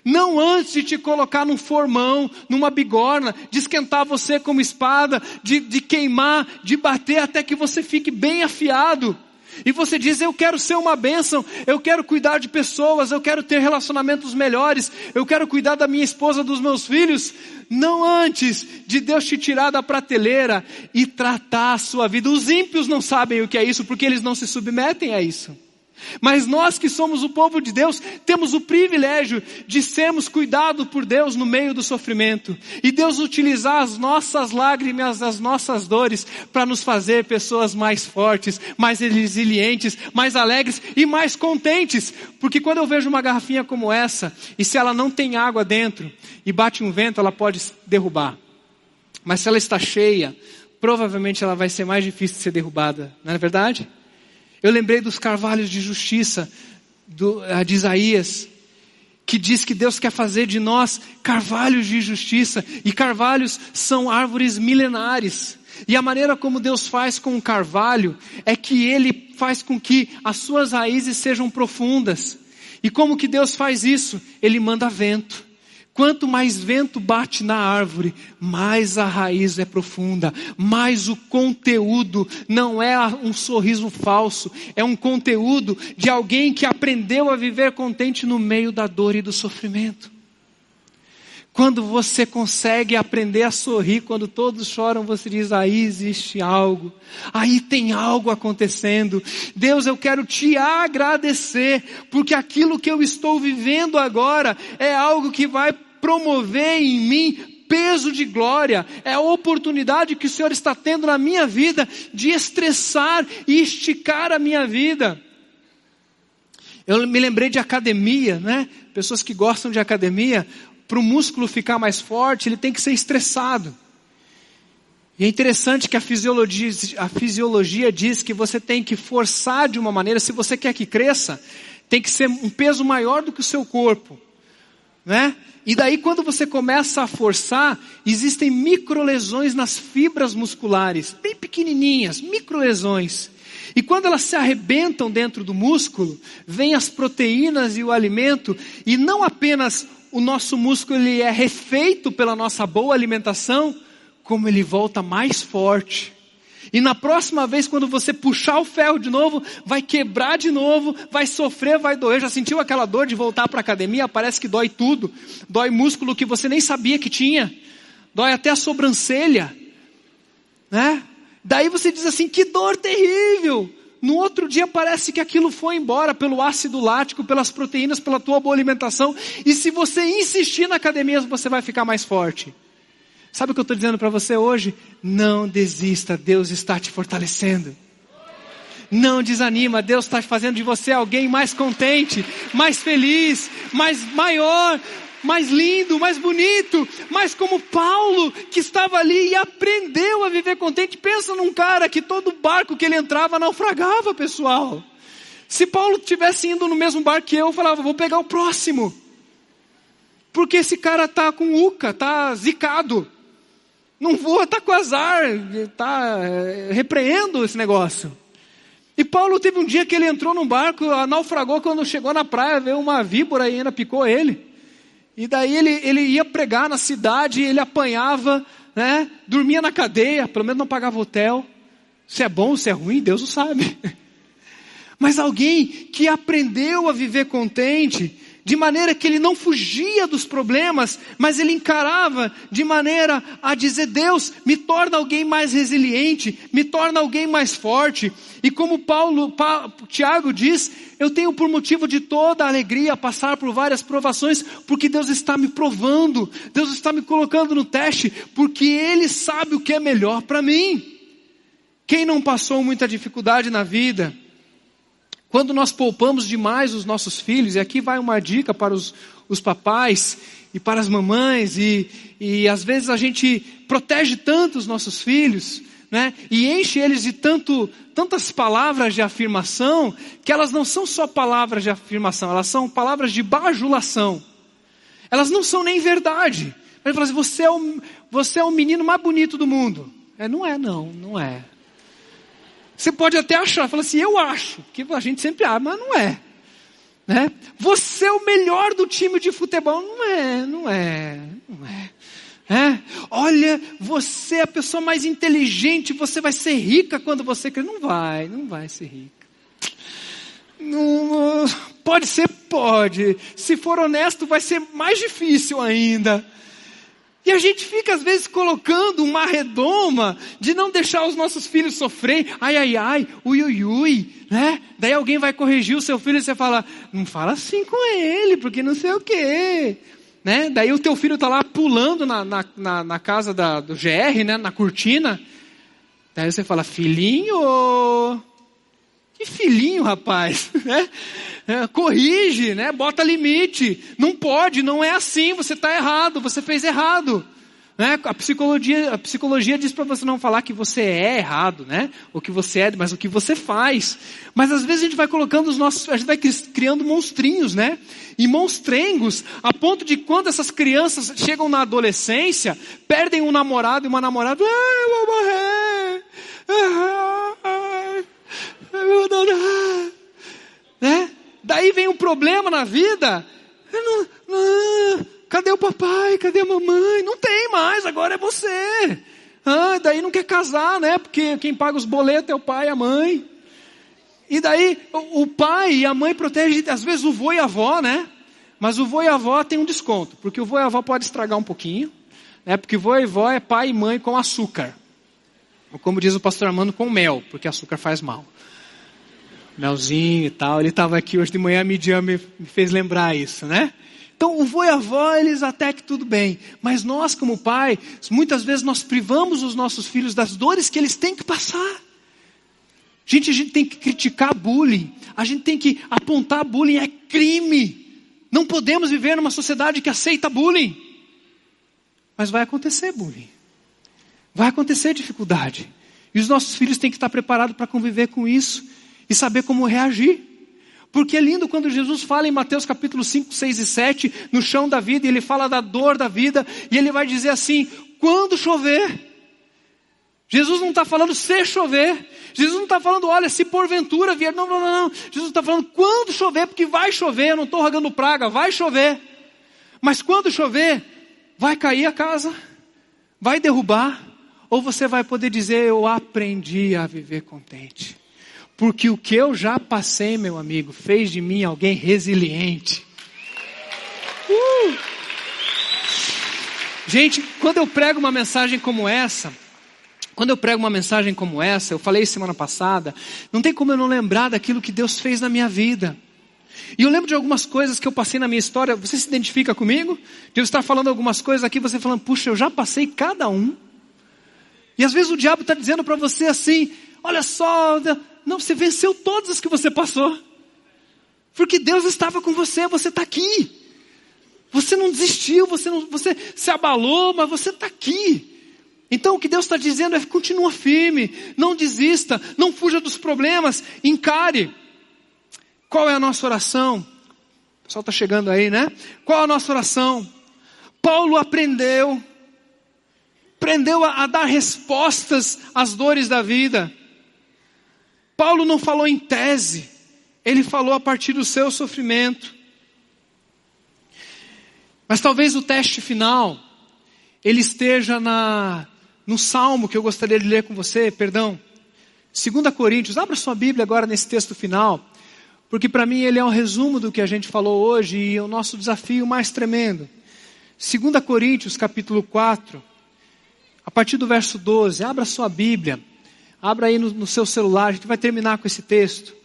não antes de te colocar num formão, numa bigorna, de esquentar você como espada, de, de queimar, de bater até que você fique bem afiado. E você diz: Eu quero ser uma bênção, eu quero cuidar de pessoas, eu quero ter relacionamentos melhores, eu quero cuidar da minha esposa, dos meus filhos. Não antes de Deus te tirar da prateleira e tratar a sua vida. Os ímpios não sabem o que é isso, porque eles não se submetem a isso. Mas nós que somos o povo de Deus, temos o privilégio de sermos cuidados por Deus no meio do sofrimento. E Deus utilizar as nossas lágrimas, as nossas dores, para nos fazer pessoas mais fortes, mais resilientes, mais alegres e mais contentes. Porque quando eu vejo uma garrafinha como essa, e se ela não tem água dentro, e bate um vento, ela pode derrubar. Mas se ela está cheia, provavelmente ela vai ser mais difícil de ser derrubada. Não é verdade? Eu lembrei dos carvalhos de justiça do, uh, de Isaías, que diz que Deus quer fazer de nós carvalhos de justiça, e carvalhos são árvores milenares. E a maneira como Deus faz com o carvalho é que ele faz com que as suas raízes sejam profundas. E como que Deus faz isso? Ele manda vento. Quanto mais vento bate na árvore, mais a raiz é profunda, mais o conteúdo não é um sorriso falso, é um conteúdo de alguém que aprendeu a viver contente no meio da dor e do sofrimento. Quando você consegue aprender a sorrir quando todos choram, você diz: aí existe algo, aí tem algo acontecendo. Deus, eu quero te agradecer, porque aquilo que eu estou vivendo agora é algo que vai promover em mim peso de glória, é a oportunidade que o Senhor está tendo na minha vida de estressar e esticar a minha vida. Eu me lembrei de academia, né? Pessoas que gostam de academia, para o músculo ficar mais forte, ele tem que ser estressado. E é interessante que a fisiologia, a fisiologia diz que você tem que forçar de uma maneira, se você quer que cresça, tem que ser um peso maior do que o seu corpo. Né? E daí, quando você começa a forçar, existem microlesões nas fibras musculares, bem pequenininhas, microlesões. E quando elas se arrebentam dentro do músculo, vêm as proteínas e o alimento, e não apenas o nosso músculo ele é refeito pela nossa boa alimentação, como ele volta mais forte. E na próxima vez, quando você puxar o ferro de novo, vai quebrar de novo, vai sofrer, vai doer. Já sentiu aquela dor de voltar para a academia? Parece que dói tudo. Dói músculo que você nem sabia que tinha. Dói até a sobrancelha. Né? Daí você diz assim: que dor terrível. No outro dia parece que aquilo foi embora pelo ácido lático, pelas proteínas, pela tua boa alimentação. E se você insistir na academia, você vai ficar mais forte. Sabe o que eu estou dizendo para você hoje? Não desista, Deus está te fortalecendo. Não desanima, Deus está fazendo de você alguém mais contente, mais feliz, mais maior, mais lindo, mais bonito, mais como Paulo, que estava ali e aprendeu a viver contente. Pensa num cara que todo barco que ele entrava naufragava, pessoal. Se Paulo tivesse indo no mesmo barco que eu, eu falava, vou pegar o próximo. Porque esse cara tá com uca, tá zicado. Não voa, está com azar, está é, repreendo esse negócio. E Paulo teve um dia que ele entrou num barco, naufragou quando chegou na praia, veio uma víbora e ainda picou ele. E daí ele, ele ia pregar na cidade, ele apanhava, né? dormia na cadeia, pelo menos não pagava hotel. Se é bom, se é ruim, Deus o sabe. Mas alguém que aprendeu a viver contente, de maneira que ele não fugia dos problemas, mas ele encarava de maneira a dizer: Deus, me torna alguém mais resiliente, me torna alguém mais forte. E como Paulo, pa, Tiago diz, eu tenho por motivo de toda a alegria passar por várias provações, porque Deus está me provando, Deus está me colocando no teste, porque Ele sabe o que é melhor para mim. Quem não passou muita dificuldade na vida, quando nós poupamos demais os nossos filhos, e aqui vai uma dica para os, os papais e para as mamães, e, e às vezes a gente protege tanto os nossos filhos, né? E enche eles de tanto, tantas palavras de afirmação, que elas não são só palavras de afirmação, elas são palavras de bajulação. Elas não são nem verdade. Ele fala assim, você é, o, você é o menino mais bonito do mundo. É, não é, não, não é. Você pode até achar, fala assim, eu acho, porque a gente sempre acha, mas não é. Né? Você é o melhor do time de futebol, não é, não é, não é. É? Olha, você é a pessoa mais inteligente, você vai ser rica quando você crescer. Não vai, não vai ser rica. Não, pode ser, pode. Se for honesto, vai ser mais difícil ainda. E a gente fica às vezes colocando uma redoma de não deixar os nossos filhos sofrer, ai, ai, ai, ui, ui, ui, né? Daí alguém vai corrigir o seu filho e você fala, não fala assim com ele, porque não sei o quê. Né? Daí o teu filho está lá pulando na, na, na, na casa da, do GR, né? na cortina. Daí você fala, filhinho, que filhinho, rapaz, né? É, corrige, né? Bota limite. Não pode, não é assim, você está errado, você fez errado. Né? A, psicologia, a psicologia diz para você não falar que você é errado, né? O que você é, mas o que você faz. Mas às vezes a gente vai colocando os nossos, a gente vai criando monstrinhos, né? E monstrengos, a ponto de quando essas crianças chegam na adolescência, perdem um namorado e uma namorada, ah, eu vou morrer. Ah, ah, eu vou né? Daí vem um problema na vida. Não, não, cadê o papai? Cadê a mamãe? Não tem mais, agora é você. Ah, daí não quer casar, né? Porque quem paga os boletos é o pai e a mãe. E daí o pai e a mãe protegem, às vezes, o vô e a avó, né? Mas o vô e a avó tem um desconto, porque o vô e a avó pode estragar um pouquinho, né? Porque vô e avó é pai e mãe com açúcar. Ou como diz o pastor Armando, com mel, porque açúcar faz mal melzinho e tal. Ele estava aqui hoje de manhã, a Midian me, me fez lembrar isso, né? Então, o vô e a avó, eles até que tudo bem. Mas nós, como pai, muitas vezes nós privamos os nossos filhos das dores que eles têm que passar. Gente, a gente tem que criticar bullying. A gente tem que apontar bullying é crime. Não podemos viver numa sociedade que aceita bullying. Mas vai acontecer bullying. Vai acontecer dificuldade. E os nossos filhos têm que estar preparados para conviver com isso e saber como reagir. Porque é lindo quando Jesus fala em Mateus capítulo 5, 6 e 7, no chão da vida, e ele fala da dor da vida, e ele vai dizer assim: quando chover. Jesus não está falando se chover. Jesus não está falando, olha, se porventura vier. Não, não, não, não. Jesus está falando quando chover, porque vai chover. Eu não estou rogando praga, vai chover. Mas quando chover, vai cair a casa, vai derrubar, ou você vai poder dizer: Eu aprendi a viver contente. Porque o que eu já passei, meu amigo, fez de mim alguém resiliente. Uh! Gente, quando eu prego uma mensagem como essa, quando eu prego uma mensagem como essa, eu falei semana passada, não tem como eu não lembrar daquilo que Deus fez na minha vida. E eu lembro de algumas coisas que eu passei na minha história. Você se identifica comigo? De eu estar falando algumas coisas aqui, você falando, puxa, eu já passei cada um. E às vezes o diabo está dizendo para você assim: olha só, não, você venceu todas as que você passou. Porque Deus estava com você, você está aqui. Você não desistiu, você, não, você se abalou, mas você está aqui. Então o que Deus está dizendo é continua firme, não desista, não fuja dos problemas, encare. Qual é a nossa oração? O pessoal está chegando aí, né? Qual é a nossa oração? Paulo aprendeu, aprendeu a, a dar respostas às dores da vida. Paulo não falou em tese, ele falou a partir do seu sofrimento. Mas talvez o teste final, ele esteja na, no salmo que eu gostaria de ler com você, perdão. 2 Coríntios, abra sua Bíblia agora nesse texto final, porque para mim ele é um resumo do que a gente falou hoje e é o nosso desafio mais tremendo. 2 Coríntios, capítulo 4, a partir do verso 12, abra sua Bíblia, abra aí no, no seu celular, a gente vai terminar com esse texto.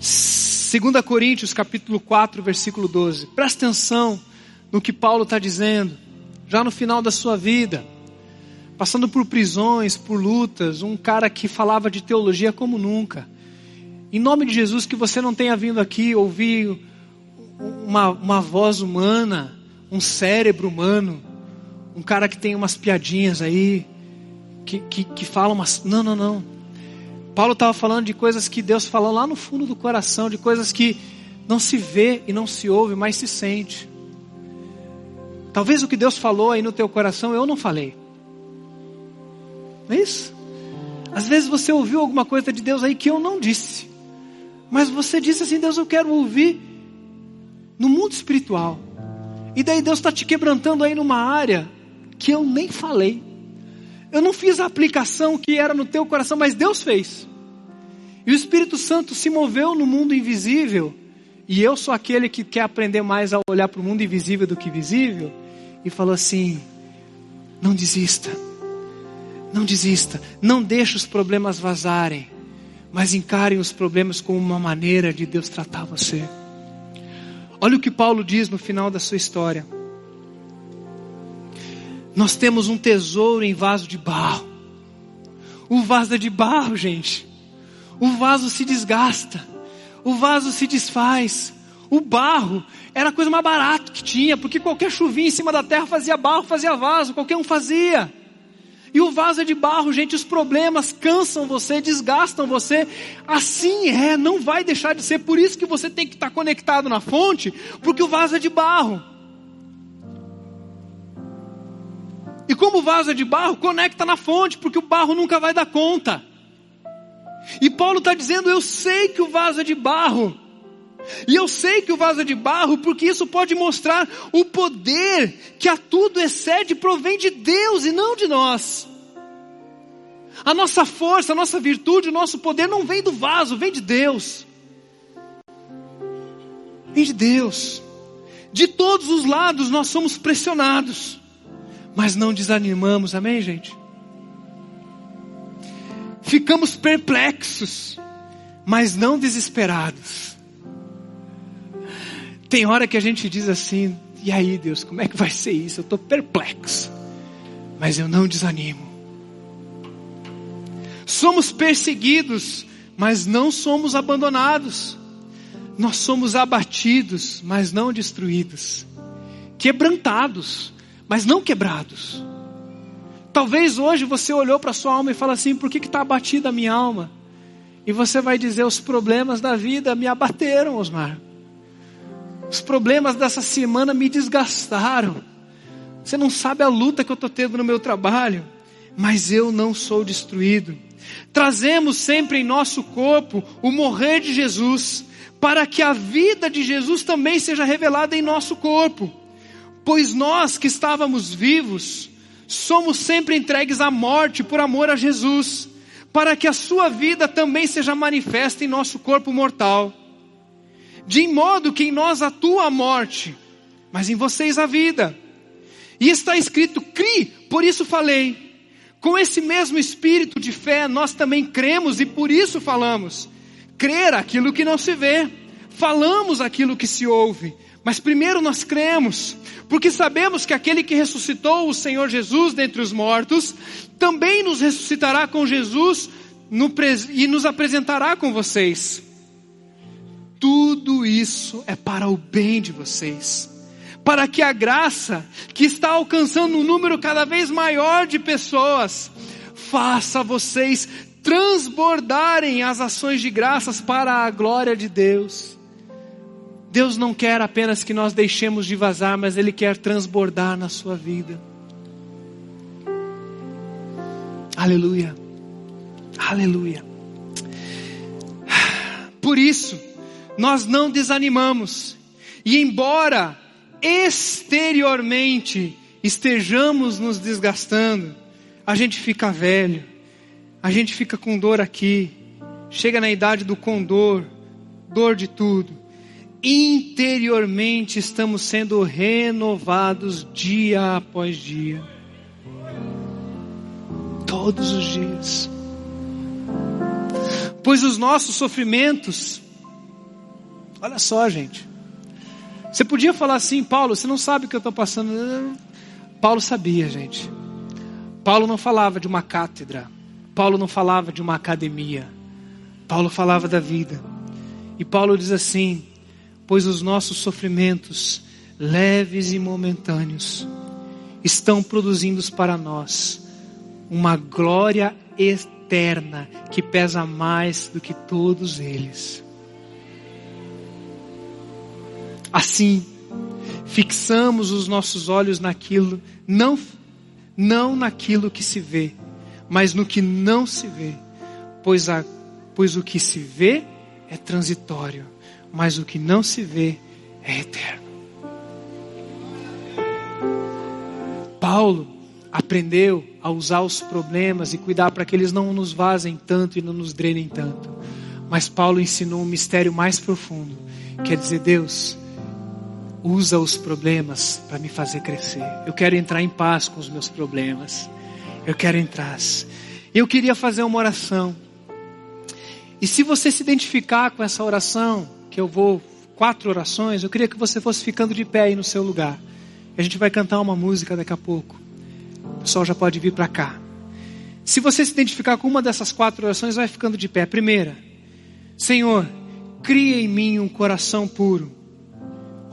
Segunda Coríntios capítulo 4, versículo 12. Presta atenção no que Paulo está dizendo, já no final da sua vida passando por prisões, por lutas, um cara que falava de teologia como nunca. Em nome de Jesus, que você não tenha vindo aqui ouvir uma, uma voz humana, um cérebro humano, um cara que tem umas piadinhas aí, que, que, que fala umas. Não, não, não. Paulo estava falando de coisas que Deus falou lá no fundo do coração, de coisas que não se vê e não se ouve, mas se sente. Talvez o que Deus falou aí no teu coração eu não falei. Não é isso? Às vezes você ouviu alguma coisa de Deus aí que eu não disse. Mas você disse assim: Deus, eu quero ouvir no mundo espiritual. E daí Deus está te quebrantando aí numa área que eu nem falei. Eu não fiz a aplicação que era no teu coração, mas Deus fez. E o Espírito Santo se moveu no mundo invisível. E eu sou aquele que quer aprender mais a olhar para o mundo invisível do que visível. E falou assim: não desista não desista, não deixe os problemas vazarem, mas encare os problemas como uma maneira de Deus tratar você. Olha o que Paulo diz no final da sua história. Nós temos um tesouro em vaso de barro. O vaso é de barro, gente. O vaso se desgasta. O vaso se desfaz. O barro era a coisa mais barata que tinha, porque qualquer chuvinha em cima da terra fazia barro, fazia vaso, qualquer um fazia. E o vaso é de barro, gente, os problemas cansam você, desgastam você. Assim é, não vai deixar de ser. Por isso que você tem que estar conectado na fonte, porque o vaso é de barro. E como o vaso é de barro, conecta na fonte, porque o barro nunca vai dar conta. E Paulo está dizendo: Eu sei que o vaso é de barro. E eu sei que o vaso é de barro, porque isso pode mostrar o poder que a tudo excede provém de Deus e não de nós. A nossa força, a nossa virtude, o nosso poder não vem do vaso, vem de Deus. Vem de Deus. De todos os lados nós somos pressionados, mas não desanimamos, amém, gente? Ficamos perplexos, mas não desesperados. Tem hora que a gente diz assim: e aí, Deus, como é que vai ser isso? Eu estou perplexo, mas eu não desanimo. Somos perseguidos, mas não somos abandonados. Nós somos abatidos, mas não destruídos. Quebrantados, mas não quebrados. Talvez hoje você olhou para sua alma e fala assim: por que está abatida a minha alma? E você vai dizer: os problemas da vida me abateram, Osmar. Os problemas dessa semana me desgastaram. Você não sabe a luta que eu estou tendo no meu trabalho, mas eu não sou destruído. Trazemos sempre em nosso corpo o morrer de Jesus, para que a vida de Jesus também seja revelada em nosso corpo. Pois nós que estávamos vivos, somos sempre entregues à morte por amor a Jesus, para que a sua vida também seja manifesta em nosso corpo mortal de modo que em nós atua a morte, mas em vocês a vida. E está escrito: cri, por isso falei. Com esse mesmo espírito de fé, nós também cremos e por isso falamos. Crer aquilo que não se vê, falamos aquilo que se ouve, mas primeiro nós cremos, porque sabemos que aquele que ressuscitou o Senhor Jesus dentre os mortos, também nos ressuscitará com Jesus no, e nos apresentará com vocês. Tudo isso é para o bem de vocês. Para que a graça, que está alcançando um número cada vez maior de pessoas, faça vocês transbordarem as ações de graças para a glória de Deus. Deus não quer apenas que nós deixemos de vazar, mas Ele quer transbordar na sua vida. Aleluia. Aleluia. Por isso, nós não desanimamos. E embora exteriormente estejamos nos desgastando, a gente fica velho, a gente fica com dor aqui, chega na idade do condor, dor de tudo. Interiormente estamos sendo renovados dia após dia. Todos os dias. Pois os nossos sofrimentos, olha só, gente. Você podia falar assim, Paulo, você não sabe o que eu estou passando. Paulo sabia, gente. Paulo não falava de uma cátedra. Paulo não falava de uma academia. Paulo falava da vida. E Paulo diz assim: Pois os nossos sofrimentos, leves e momentâneos, estão produzindo para nós uma glória eterna que pesa mais do que todos eles. Assim, fixamos os nossos olhos naquilo, não não naquilo que se vê, mas no que não se vê, pois, a, pois o que se vê é transitório, mas o que não se vê é eterno. Paulo aprendeu a usar os problemas e cuidar para que eles não nos vazem tanto e não nos drenem tanto. Mas Paulo ensinou um mistério mais profundo, quer dizer, Deus, usa os problemas para me fazer crescer. Eu quero entrar em paz com os meus problemas. Eu quero entrar. Eu queria fazer uma oração. E se você se identificar com essa oração, que eu vou quatro orações, eu queria que você fosse ficando de pé aí no seu lugar. A gente vai cantar uma música daqui a pouco. O pessoal já pode vir para cá. Se você se identificar com uma dessas quatro orações, vai ficando de pé. Primeira, Senhor, cria em mim um coração puro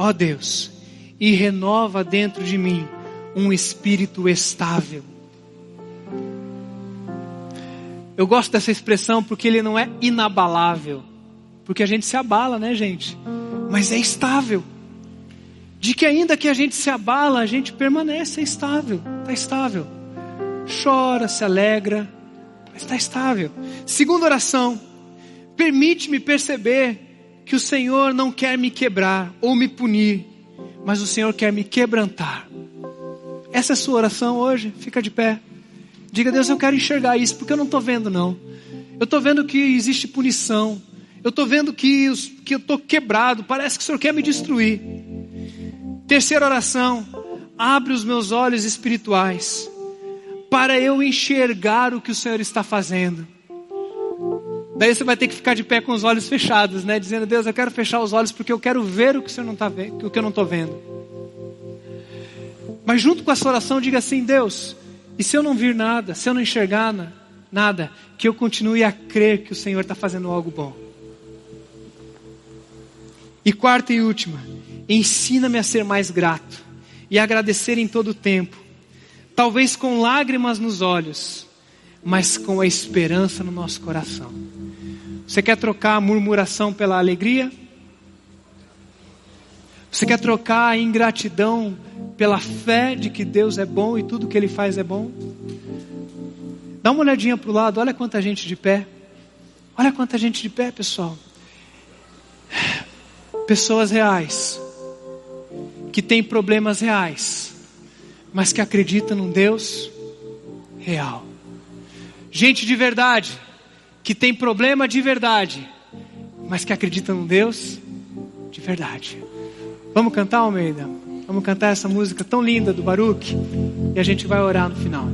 ó Deus, e renova dentro de mim um espírito estável. Eu gosto dessa expressão porque ele não é inabalável, porque a gente se abala, né, gente? Mas é estável. De que ainda que a gente se abala, a gente permanece estável, está estável. Chora, se alegra, mas está estável. Segunda oração, permite-me perceber que o Senhor não quer me quebrar ou me punir, mas o Senhor quer me quebrantar. Essa é a sua oração hoje? Fica de pé. Diga, Deus, eu quero enxergar isso, porque eu não estou vendo, não. Eu estou vendo que existe punição. Eu estou vendo que, que eu estou quebrado. Parece que o Senhor quer me destruir. Terceira oração. Abre os meus olhos espirituais para eu enxergar o que o Senhor está fazendo. Daí você vai ter que ficar de pé com os olhos fechados, né? Dizendo, Deus, eu quero fechar os olhos porque eu quero ver o que o Senhor não está vendo, o que eu não estou vendo. Mas junto com essa oração, diga assim, Deus, e se eu não vir nada, se eu não enxergar nada, que eu continue a crer que o Senhor está fazendo algo bom. E quarta e última, ensina-me a ser mais grato e agradecer em todo o tempo, talvez com lágrimas nos olhos, mas com a esperança no nosso coração. Você quer trocar a murmuração pela alegria? Você quer trocar a ingratidão pela fé de que Deus é bom e tudo que Ele faz é bom? Dá uma olhadinha para o lado, olha quanta gente de pé. Olha quanta gente de pé, pessoal. Pessoas reais, que têm problemas reais, mas que acreditam num Deus real. Gente de verdade, que tem problema de verdade, mas que acredita num Deus de verdade. Vamos cantar, Almeida? Vamos cantar essa música tão linda do Baruch e a gente vai orar no final.